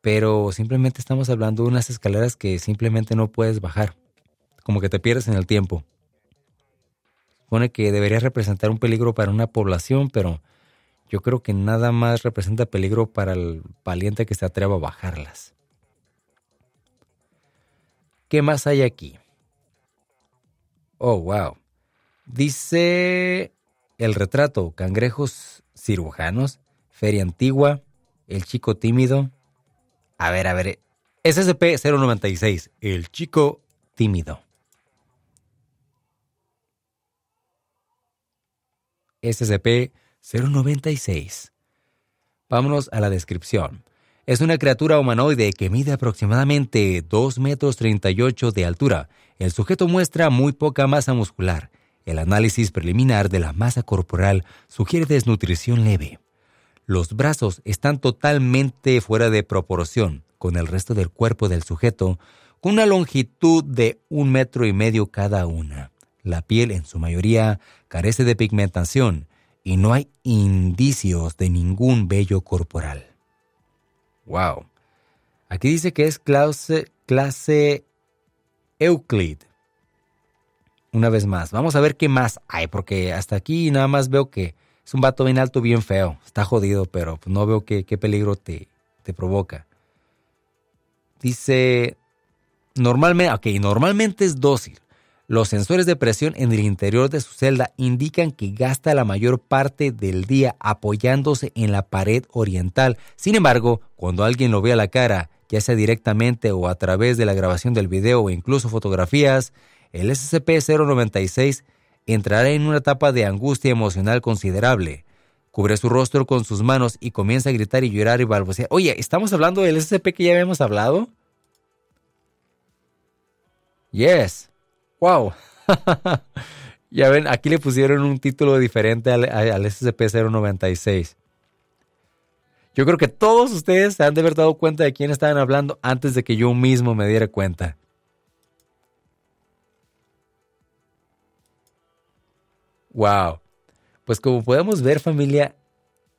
pero simplemente estamos hablando de unas escaleras que simplemente no puedes bajar como que te pierdes en el tiempo. Supone que debería representar un peligro para una población, pero yo creo que nada más representa peligro para el valiente que se atreva a bajarlas. ¿Qué más hay aquí? Oh, wow. Dice el retrato, cangrejos cirujanos, feria antigua, el chico tímido. A ver, a ver. SCP-096, el chico tímido. SCP-096. Vámonos a la descripción. Es una criatura humanoide que mide aproximadamente 2 metros 38 de altura. El sujeto muestra muy poca masa muscular. El análisis preliminar de la masa corporal sugiere desnutrición leve. Los brazos están totalmente fuera de proporción con el resto del cuerpo del sujeto, con una longitud de un metro y medio cada una. La piel en su mayoría carece de pigmentación y no hay indicios de ningún vello corporal. Wow. Aquí dice que es clase, clase Euclid. Una vez más, vamos a ver qué más hay, porque hasta aquí nada más veo que es un vato bien alto, bien feo. Está jodido, pero no veo qué, peligro te, te provoca. Dice, normalmente, ok, normalmente es dócil. Los sensores de presión en el interior de su celda indican que gasta la mayor parte del día apoyándose en la pared oriental. Sin embargo, cuando alguien lo ve a la cara, ya sea directamente o a través de la grabación del video o incluso fotografías, el SCP-096 entrará en una etapa de angustia emocional considerable. Cubre su rostro con sus manos y comienza a gritar y llorar y balbucear. Oye, ¿estamos hablando del SCP que ya habíamos hablado? Yes. ¡Wow! ya ven, aquí le pusieron un título diferente al, SCP-096. Yo creo que todos ustedes se han de haber dado cuenta de quién estaban hablando antes de que yo mismo me diera cuenta. Wow. Pues como podemos ver familia,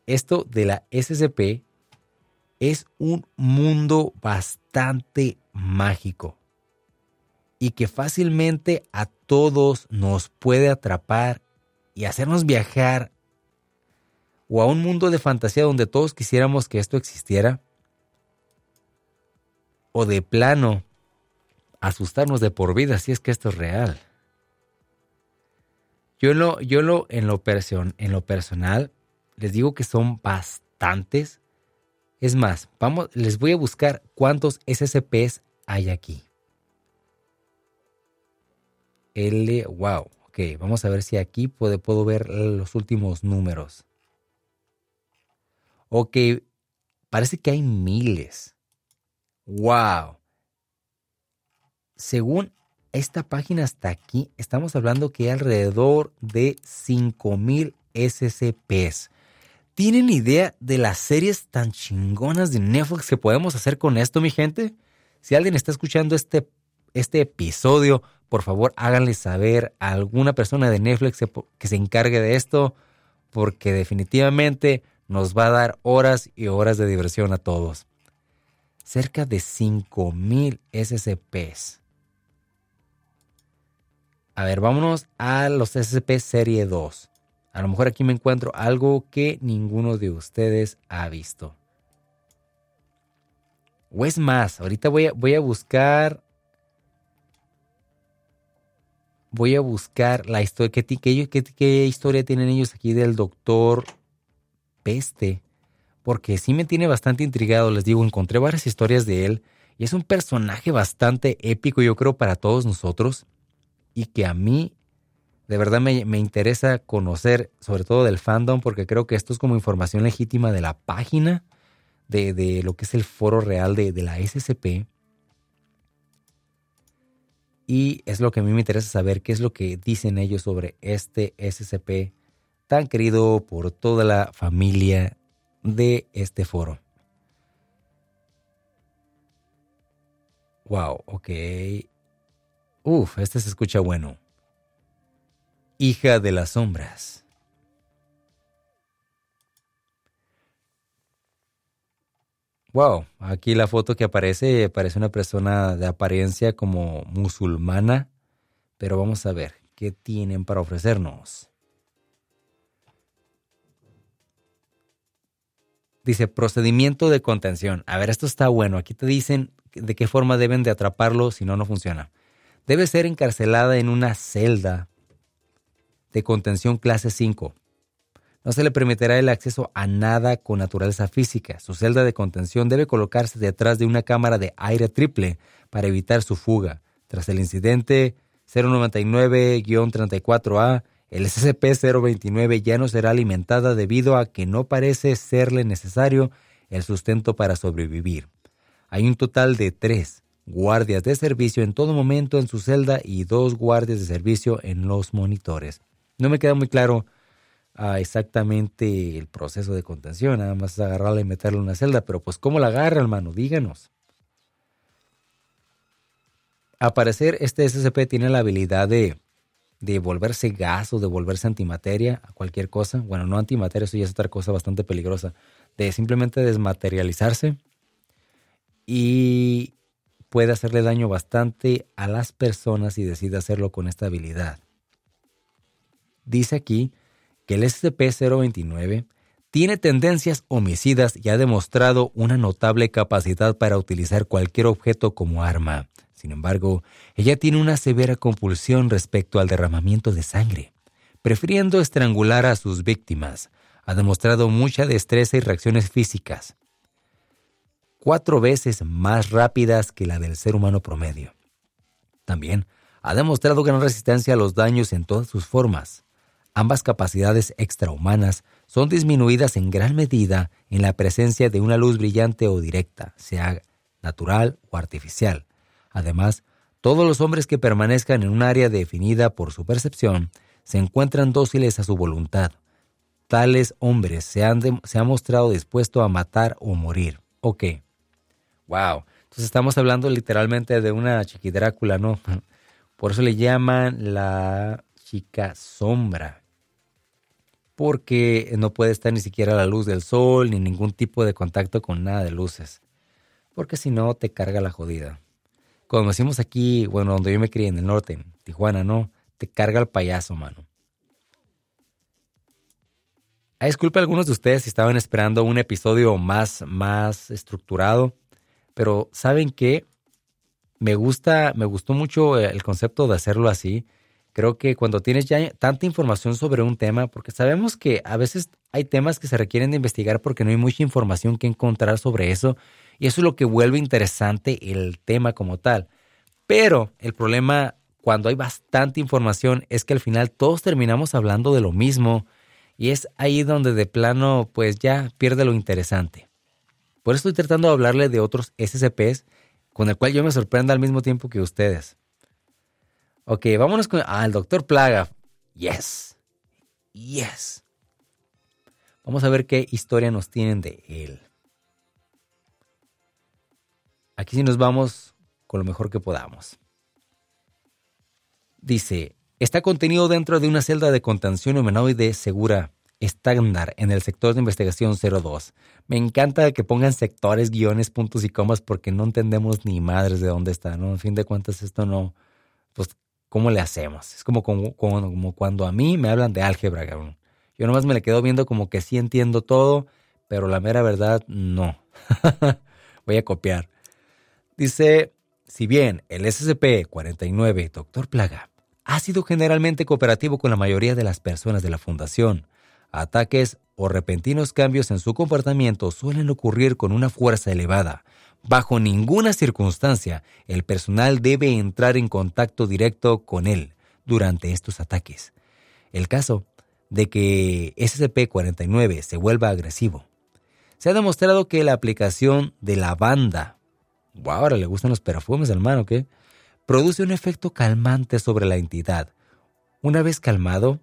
esto de la SCP es un mundo bastante mágico y que fácilmente a todos nos puede atrapar y hacernos viajar o a un mundo de fantasía donde todos quisiéramos que esto existiera o de plano asustarnos de por vida si es que esto es real. Yo, lo, yo lo, en, lo en lo personal les digo que son bastantes. Es más, vamos, les voy a buscar cuántos SCPs hay aquí. L, wow. Ok, vamos a ver si aquí puedo, puedo ver los últimos números. Ok, parece que hay miles. Wow. Según esta página hasta aquí, estamos hablando que hay alrededor de 5000 SCPs. ¿Tienen idea de las series tan chingonas de Netflix que podemos hacer con esto, mi gente? Si alguien está escuchando este, este episodio, por favor háganle saber a alguna persona de Netflix que se encargue de esto, porque definitivamente nos va a dar horas y horas de diversión a todos. Cerca de 5000 SCPs. A ver, vámonos a los SCP Serie 2. A lo mejor aquí me encuentro algo que ninguno de ustedes ha visto. O es más, ahorita voy a, voy a buscar. Voy a buscar la historia. ¿Qué, qué historia tienen ellos aquí del doctor peste, porque sí me tiene bastante intrigado, les digo, encontré varias historias de él y es un personaje bastante épico, yo creo, para todos nosotros y que a mí de verdad me, interesa conocer, sobre todo del fandom, porque creo que esto es como información legítima de la página, de, lo que es el foro real de, de la SCP. Y es lo que a mí me interesa saber, qué es lo que dicen ellos sobre este SCP tan querido por toda la familia de este foro. Wow, ok. Uf, este se escucha bueno. Hija de las sombras. Wow, aquí la foto que aparece parece una persona de apariencia como musulmana, pero vamos a ver qué tienen para ofrecernos. Dice procedimiento de contención. A ver, esto está bueno. Aquí te dicen de qué forma deben de atraparlo si no, no funciona. Debe ser encarcelada en una celda de contención clase 5. No se le permitirá el acceso a nada con naturaleza física. Su celda de contención debe colocarse detrás de una cámara de aire triple para evitar su fuga. Tras el incidente 099-34A, el SCP-029 ya no será alimentada debido a que no parece serle necesario el sustento para sobrevivir. Hay un total de tres guardias de servicio en todo momento en su celda y dos guardias de servicio en los monitores. No me queda muy claro ah, exactamente el proceso de contención, nada más agarrarla y meterla en una celda, pero pues ¿cómo la agarra, hermano? Díganos. A parecer, este SCP tiene la habilidad de de volverse gas o de volverse antimateria a cualquier cosa. Bueno, no antimateria, eso ya es otra cosa bastante peligrosa. De simplemente desmaterializarse y puede hacerle daño bastante a las personas y decide hacerlo con esta habilidad. Dice aquí que el SCP-029 tiene tendencias homicidas y ha demostrado una notable capacidad para utilizar cualquier objeto como arma. Sin embargo, ella tiene una severa compulsión respecto al derramamiento de sangre, prefiriendo estrangular a sus víctimas. Ha demostrado mucha destreza y reacciones físicas, cuatro veces más rápidas que la del ser humano promedio. También ha demostrado gran resistencia a los daños en todas sus formas. Ambas capacidades extrahumanas son disminuidas en gran medida en la presencia de una luz brillante o directa, sea natural o artificial, Además, todos los hombres que permanezcan en un área definida por su percepción se encuentran dóciles a su voluntad. Tales hombres se han, se mostrado dispuestos a matar o morir. Ok. Wow. Entonces estamos hablando literalmente de una chiquidrácula, ¿no? Por eso le llaman la chica sombra. Porque no puede estar ni siquiera la luz del sol ni ningún tipo de contacto con nada de luces, porque si no te carga la jodida. Como decimos aquí, bueno, donde yo me crié en el norte, en Tijuana, ¿no? Te carga el payaso, mano. A disculpa a algunos de ustedes si estaban esperando un episodio más, más estructurado, pero ¿saben qué? Me gusta, me gustó mucho el concepto de hacerlo así. Creo que cuando tienes ya tanta información sobre un tema, porque sabemos que a veces hay temas que se requieren de investigar porque no hay mucha información que encontrar sobre eso, y eso es lo que vuelve interesante el tema como tal. Pero el problema cuando hay bastante información es que al final todos terminamos hablando de lo mismo y es ahí donde de plano pues ya pierde lo interesante. Por eso estoy tratando de hablarle de otros SCPs con el cual yo me sorprendo al mismo tiempo que ustedes. Ok, vámonos con... Ah, el Doctor Plaga. Yes. Yes. Vamos a ver qué historia nos tienen de él. Aquí sí nos vamos con lo mejor que podamos. Dice, está contenido dentro de una celda de contención humanoide segura estándar en el sector de investigación 02. Me encanta que pongan sectores, guiones, puntos y comas porque no entendemos ni madres de dónde está, ¿no? En fin de cuentas esto no, pues, ¿cómo le hacemos? Es como, cuando a mí me hablan de álgebra, cabrón. Yo nomás me le quedo viendo como que sí entiendo todo, pero la mera verdad, no. Voy a copiar. Dice, si bien el SCP-49, Doctor Plaga, ha sido generalmente cooperativo con la mayoría de las personas de la Fundación, ataques o repentinos cambios en su comportamiento suelen ocurrir con una fuerza elevada. Bajo ninguna circunstancia, el personal debe entrar en contacto directo con él durante estos ataques. El caso de que SCP-49 se vuelva agresivo. Se ha demostrado que la aplicación de la banda wow, ahora le gustan los perfumes, hermano, ¿qué? Produce un efecto calmante sobre la entidad. Una vez calmado,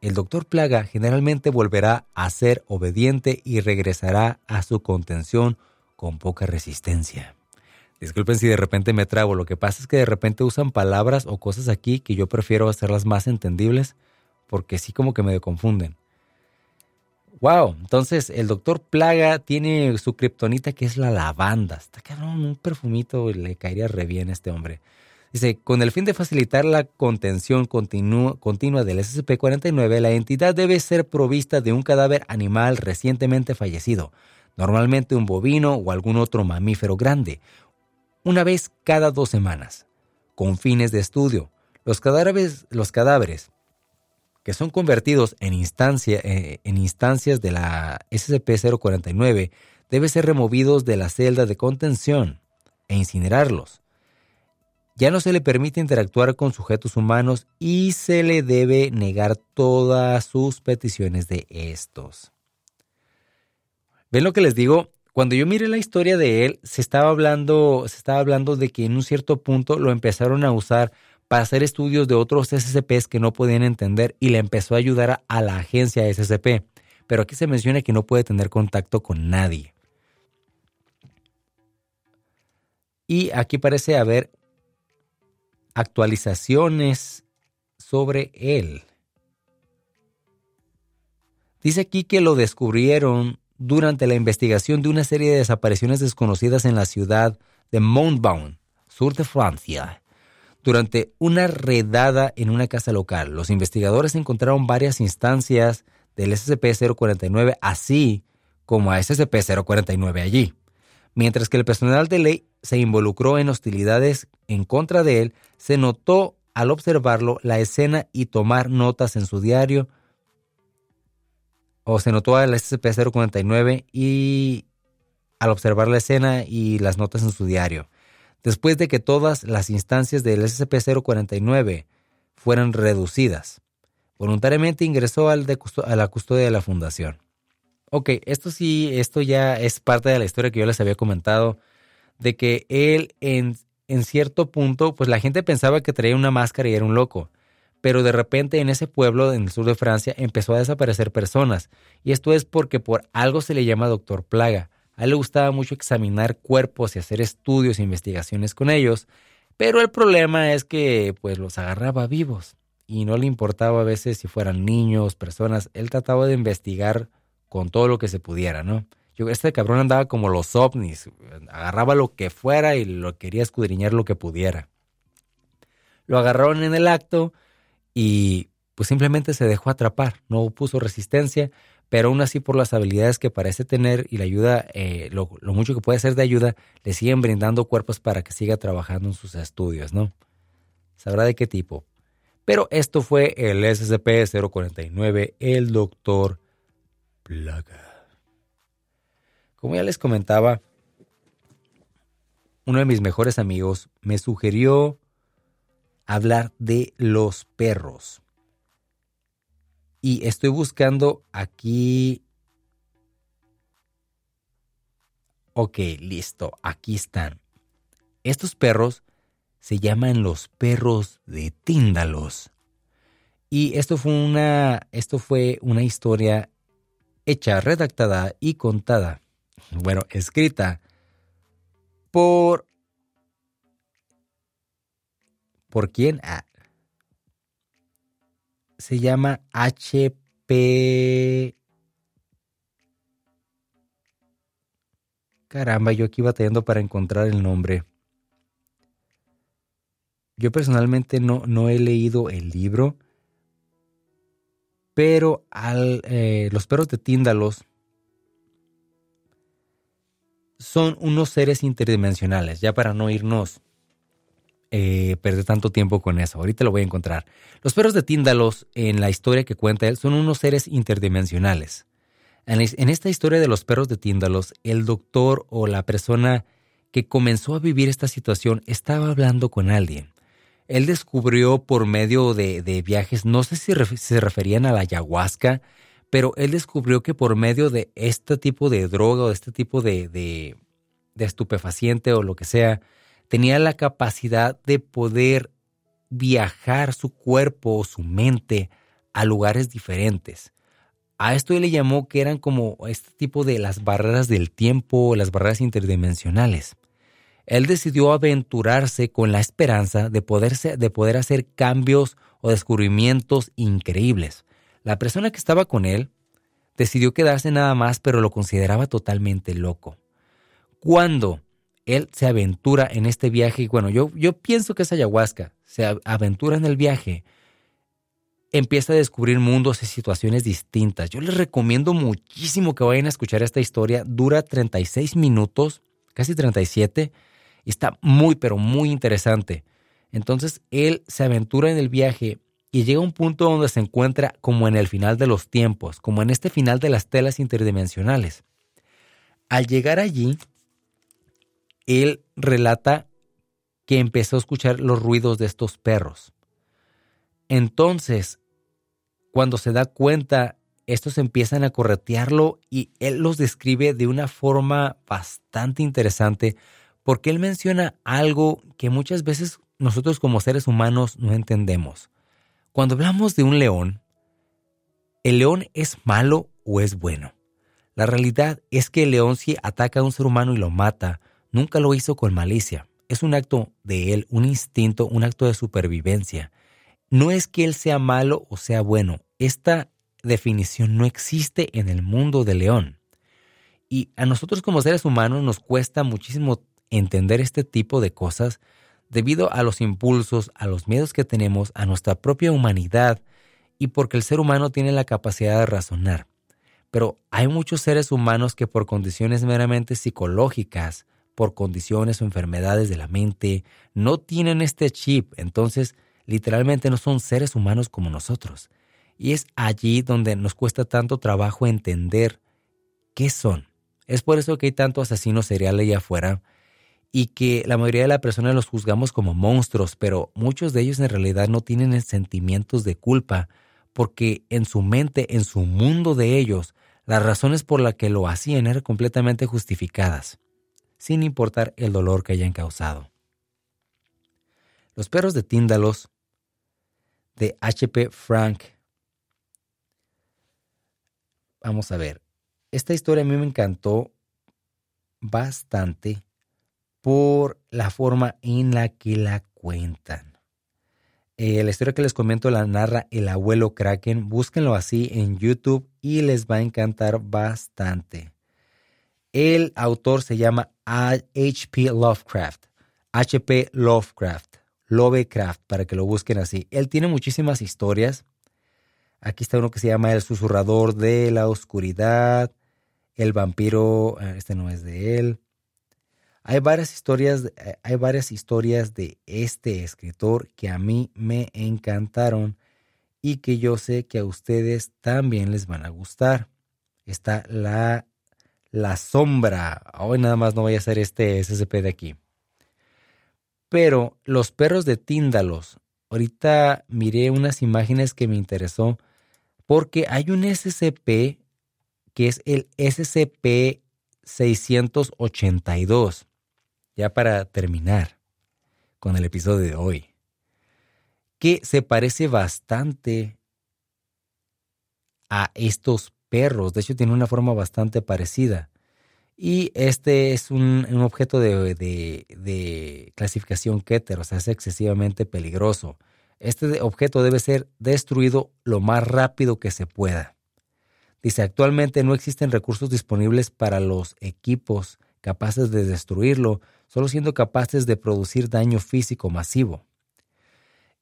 el doctor Plaga generalmente volverá a ser obediente y regresará a su contención con poca resistencia. Disculpen si de repente me trago, lo que pasa es que de repente usan palabras o cosas aquí que yo prefiero hacerlas más entendibles porque sí como que me confunden. Wow, entonces el doctor Plaga tiene su kriptonita que es la lavanda. Está cabrón, un perfumito le caería re bien a este hombre. Dice, con el fin de facilitar la contención continua del SCP-49, la entidad debe ser provista de un cadáver animal recientemente fallecido, normalmente un bovino o algún otro mamífero grande, una vez cada dos semanas, con fines de estudio. Los cadáveres, los cadáveres que son convertidos en, eh, en instancias de la SCP-049 deben ser removidos de la celda de contención e incinerarlos. Ya no se le permite interactuar con sujetos humanos y se le debe negar todas sus peticiones de estos. ¿Ven lo que les digo? Cuando yo miré la historia de él, se estaba hablando, se estaba hablando de que en un cierto punto lo empezaron a usar para hacer estudios de otros SCPs que no podían entender y le empezó a ayudar a la agencia SCP. Pero aquí se menciona que no puede tener contacto con nadie. Y aquí parece haber actualizaciones sobre él. Dice aquí que lo descubrieron durante la investigación de una serie de desapariciones desconocidas en la ciudad de Montbaume, sur de Francia. Durante una redada en una casa local, los investigadores encontraron varias instancias del SCP-049, así como a SCP-049 allí. Mientras que el personal de ley se involucró en hostilidades en contra de él, se notó al observarlo la escena y tomar notas en su diario, o se notó al SCP-049 y al observar la escena y las notas en su diario después de que todas las instancias del SCP-049 fueran reducidas. Voluntariamente ingresó al a la custodia de la fundación. Ok, esto sí, esto ya es parte de la historia que yo les había comentado, de que él en, en cierto punto, pues la gente pensaba que traía una máscara y era un loco, pero de repente en ese pueblo en el sur de Francia empezó a desaparecer personas, y esto es porque por algo se le llama Doctor Plaga. A él le gustaba mucho examinar cuerpos y hacer estudios e investigaciones con ellos, pero el problema es que pues los agarraba vivos. Y no le importaba a veces si fueran niños, personas, él trataba de investigar con todo lo que se pudiera, ¿no? Este cabrón andaba como los ovnis, agarraba lo que fuera y lo quería escudriñar lo que pudiera. Lo agarraron en el acto y pues simplemente se dejó atrapar, no puso resistencia, pero aún así por las habilidades que parece tener y la ayuda, eh, lo, mucho que puede ser de ayuda, le siguen brindando cuerpos para que siga trabajando en sus estudios, ¿no? Sabrá de qué tipo. Pero esto fue el SCP-049, el Doctor Plaga. Como ya les comentaba, uno de mis mejores amigos me sugirió hablar de los perros. Y estoy buscando aquí... Ok, listo, aquí están. Estos perros se llaman los perros de Tíndalos. Y esto fue una, esto fue una historia hecha, redactada y contada, bueno, escrita por... ¿Por quién? Ah, se llama HP. Caramba, yo aquí batallando para encontrar el nombre. Yo personalmente no, no he leído el libro, pero al, eh, los perros de Tíndalos son unos seres interdimensionales, ya para no irnos eh, perder tanto tiempo con eso. Ahorita lo voy a encontrar. Los perros de Tíndalos, en la historia que cuenta él, son unos seres interdimensionales. En, esta historia de los perros de Tíndalos, el doctor o la persona que comenzó a vivir esta situación estaba hablando con alguien. Él descubrió por medio de, viajes, no sé si se referían a la ayahuasca, pero él descubrió que por medio de este tipo de droga o de este tipo de, de estupefaciente o lo que sea, tenía la capacidad de poder viajar su cuerpo o su mente a lugares diferentes. A esto él le llamó que eran como este tipo de las barreras del tiempo las barreras interdimensionales. Él decidió aventurarse con la esperanza de, poderse, de poder hacer cambios o descubrimientos increíbles. La persona que estaba con él decidió quedarse nada más, pero lo consideraba totalmente loco. Cuando él se aventura en este viaje. Y bueno, yo, yo pienso que es ayahuasca. Se aventura en el viaje. Empieza a descubrir mundos y situaciones distintas. Yo les recomiendo muchísimo que vayan a escuchar esta historia. Dura 36 minutos, casi 37. Y está muy, pero muy interesante. Entonces él se aventura en el viaje y llega a un punto donde se encuentra como en el final de los tiempos, como en este final de las telas interdimensionales. Al llegar allí, él relata que empezó a escuchar los ruidos de estos perros. Entonces, cuando se da cuenta, estos empiezan a corretearlo y él los describe de una forma bastante interesante porque él menciona algo que muchas veces nosotros como seres humanos no entendemos. Cuando hablamos de un león, ¿el león es malo o es bueno? La realidad es que el león si ataca a un ser humano y lo mata, Nunca lo hizo con malicia. Es un acto de él, un instinto, un acto de supervivencia. No es que él sea malo o sea bueno. Esta definición no existe en el mundo de león. Y a nosotros como seres humanos nos cuesta muchísimo entender este tipo de cosas debido a los impulsos, a los miedos que tenemos, a nuestra propia humanidad y porque el ser humano tiene la capacidad de razonar. Pero hay muchos seres humanos que por condiciones meramente psicológicas por condiciones o enfermedades de la mente, no tienen este chip, entonces literalmente no son seres humanos como nosotros. Y es allí donde nos cuesta tanto trabajo entender qué son. Es por eso que hay tanto asesinos seriales allá afuera y que la mayoría de las personas los juzgamos como monstruos, pero muchos de ellos en realidad no tienen sentimientos de culpa porque en su mente, en su mundo de ellos, las razones por las que lo hacían eran completamente justificadas sin importar el dolor que hayan causado. Los perros de Tíndalos de H.P. Frank. Vamos a ver. Esta historia a mí me encantó bastante por la forma en la que la cuentan. Eh, la historia que les comento la narra el abuelo Kraken. Búsquenlo así en YouTube y les va a encantar bastante. El autor se llama H.P. Lovecraft. H.P. Lovecraft. Lovecraft, para que lo busquen así. Él tiene muchísimas historias. Aquí está uno que se llama El susurrador de la oscuridad. El vampiro, eh, este no es de él. Hay varias historias, eh, hay varias historias de este escritor que a mí me encantaron y que yo sé que a ustedes también les van a gustar. Está la, la sombra. Hoy nada más no voy a hacer este SCP de aquí. Pero los perros de Tíndalos. Ahorita miré unas imágenes que me interesó porque hay un SCP que es el SCP 682 ya para terminar con el episodio de hoy, que se parece bastante a estos perros. De hecho, tiene una forma bastante parecida. Y este es un, objeto de, de, clasificación Keter, o sea, es excesivamente peligroso. Este objeto debe ser destruido lo más rápido que se pueda. Dice, actualmente no existen recursos disponibles para los equipos capaces de destruirlo, solo siendo capaces de producir daño físico masivo.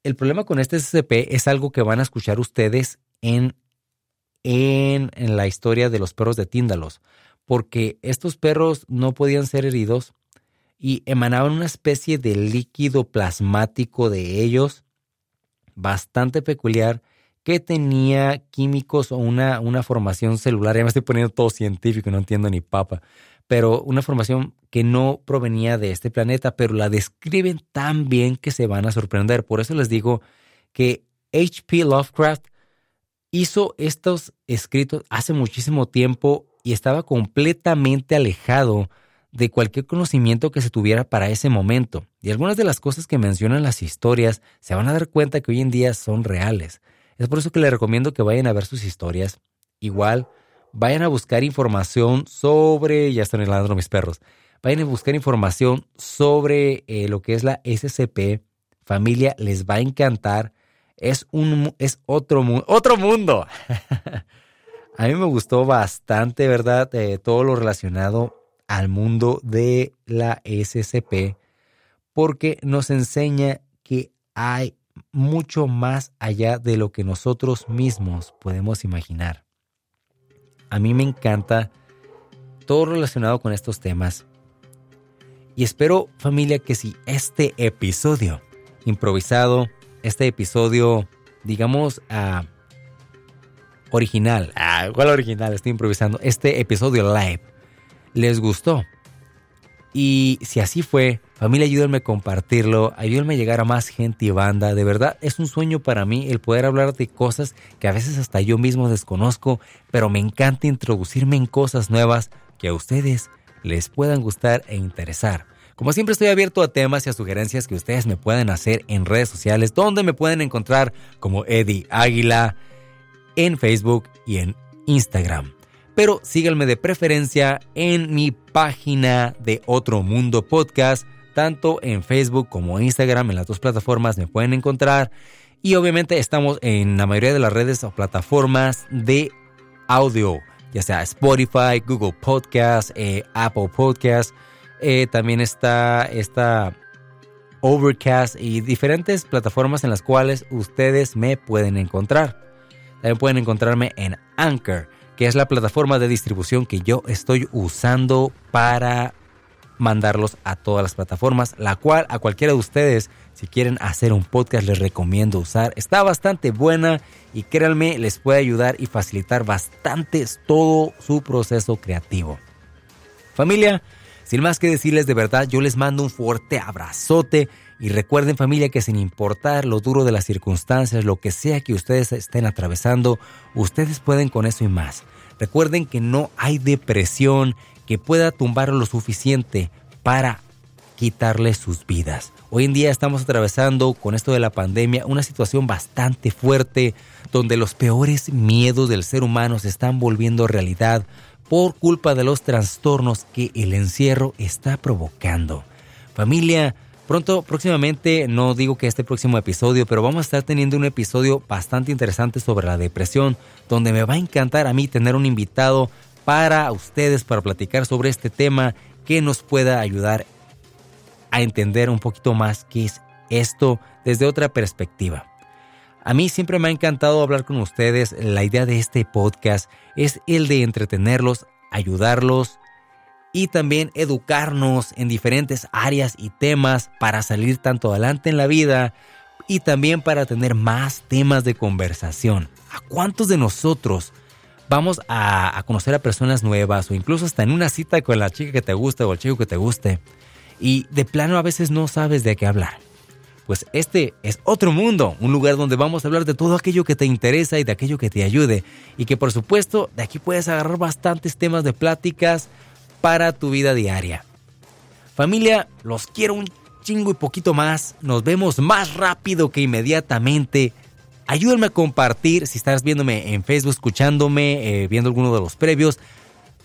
El problema con este SCP es algo que van a escuchar ustedes en, en, en la historia de los perros de Tíndalos, porque estos perros no podían ser heridos y emanaban una especie de líquido plasmático de ellos bastante peculiar que tenía químicos o una, una formación celular. Ya me estoy poniendo todo científico, no entiendo ni papa pero una formación que no provenía de este planeta, pero la describen tan bien que se van a sorprender. Por eso les digo que H.P. Lovecraft hizo estos escritos hace muchísimo tiempo y estaba completamente alejado de cualquier conocimiento que se tuviera para ese momento. Y algunas de las cosas que mencionan las historias se van a dar cuenta que hoy en día son reales. Es por eso que les recomiendo que vayan a ver sus historias. Igual, vayan a buscar información sobre, ya están helando mis perros, vayan a buscar información sobre eh, lo que es la SCP. Familia, les va a encantar. Es, un, es otro, otro mundo. a mí me gustó bastante, ¿verdad? Eh, todo lo relacionado al mundo de la SCP, porque nos enseña que hay mucho más allá de lo que nosotros mismos podemos imaginar. A mí me encanta todo relacionado con estos temas. Y espero familia que si este episodio improvisado, este episodio, digamos, uh, original, ah, ¿cuál original? Estoy improvisando. Este episodio live les gustó. Y si así fue, familia, ayúdenme a compartirlo, ayúdenme a llegar a más gente y banda. De verdad, es un sueño para mí el poder hablar de cosas que a veces hasta yo mismo desconozco, pero me encanta introducirme en cosas nuevas que a ustedes les puedan gustar e interesar. Como siempre estoy abierto a temas y a sugerencias que ustedes me pueden hacer en redes sociales, donde me pueden encontrar como Eddie Águila en Facebook y en Instagram pero síganme de preferencia en mi página de Otro Mundo Podcast, tanto en Facebook como Instagram, en las dos plataformas me pueden encontrar. Y obviamente estamos en la mayoría de las redes o plataformas de audio, ya sea Spotify, Google Podcast, eh, Apple Podcast. Eh, también está esta Overcast y diferentes plataformas en las cuales ustedes me pueden encontrar. También pueden encontrarme en Anchor que es la plataforma de distribución que yo estoy usando para mandarlos a todas las plataformas, la cual a cualquiera de ustedes, si quieren hacer un podcast, les recomiendo usar. Está bastante buena y créanme, les puede ayudar y facilitar bastante todo su proceso creativo. Familia, sin más que decirles de verdad, yo les mando un fuerte abrazote y recuerden familia que sin importar lo duro de las circunstancias, lo que sea que ustedes estén atravesando, ustedes pueden con eso y más. Recuerden que no hay depresión que pueda tumbar lo suficiente para quitarles sus vidas. Hoy en día estamos atravesando con esto de la pandemia una situación bastante fuerte donde los peores miedos del ser humano se están volviendo realidad por culpa de los trastornos que el encierro está provocando. Familia, Pronto, próximamente, no digo que este próximo episodio, pero vamos a estar teniendo un episodio bastante interesante sobre la depresión, donde me va a encantar a mí tener un invitado para ustedes, para platicar sobre este tema que nos pueda ayudar a entender un poquito más qué es esto desde otra perspectiva. A mí siempre me ha encantado hablar con ustedes. La idea de este podcast es el de entretenerlos, ayudarlos y también educarnos en diferentes áreas y temas para salir tanto adelante en la vida y también para tener más temas de conversación. ¿A cuántos de nosotros vamos a, conocer a personas nuevas o incluso hasta en una cita con la chica que te guste o el chico que te guste y de plano a veces no sabes de qué hablar? Pues este es otro mundo, un lugar donde vamos a hablar de todo aquello que te interesa y de aquello que te ayude y que por supuesto de aquí puedes agarrar bastantes temas de pláticas para tu vida diaria. Familia, los quiero un chingo y poquito más. Nos vemos más rápido que inmediatamente. Ayúdenme a compartir si estás viéndome en Facebook, escuchándome, eh, viendo alguno de los previos.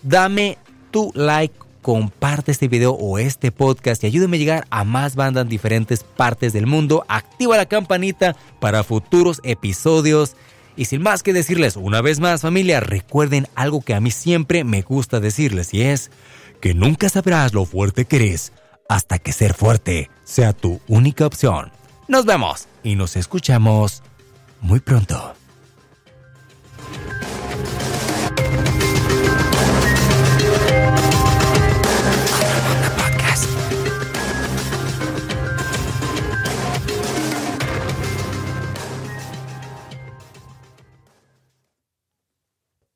Dame tu like, comparte este video o este podcast y ayúdenme a llegar a más bandas en diferentes partes del mundo. Activa la campanita para futuros episodios. Y sin más que decirles una vez más familia, recuerden algo que a mí siempre me gusta decirles y es que nunca sabrás lo fuerte que eres hasta que ser fuerte sea tu única opción. Nos vemos y nos escuchamos muy pronto.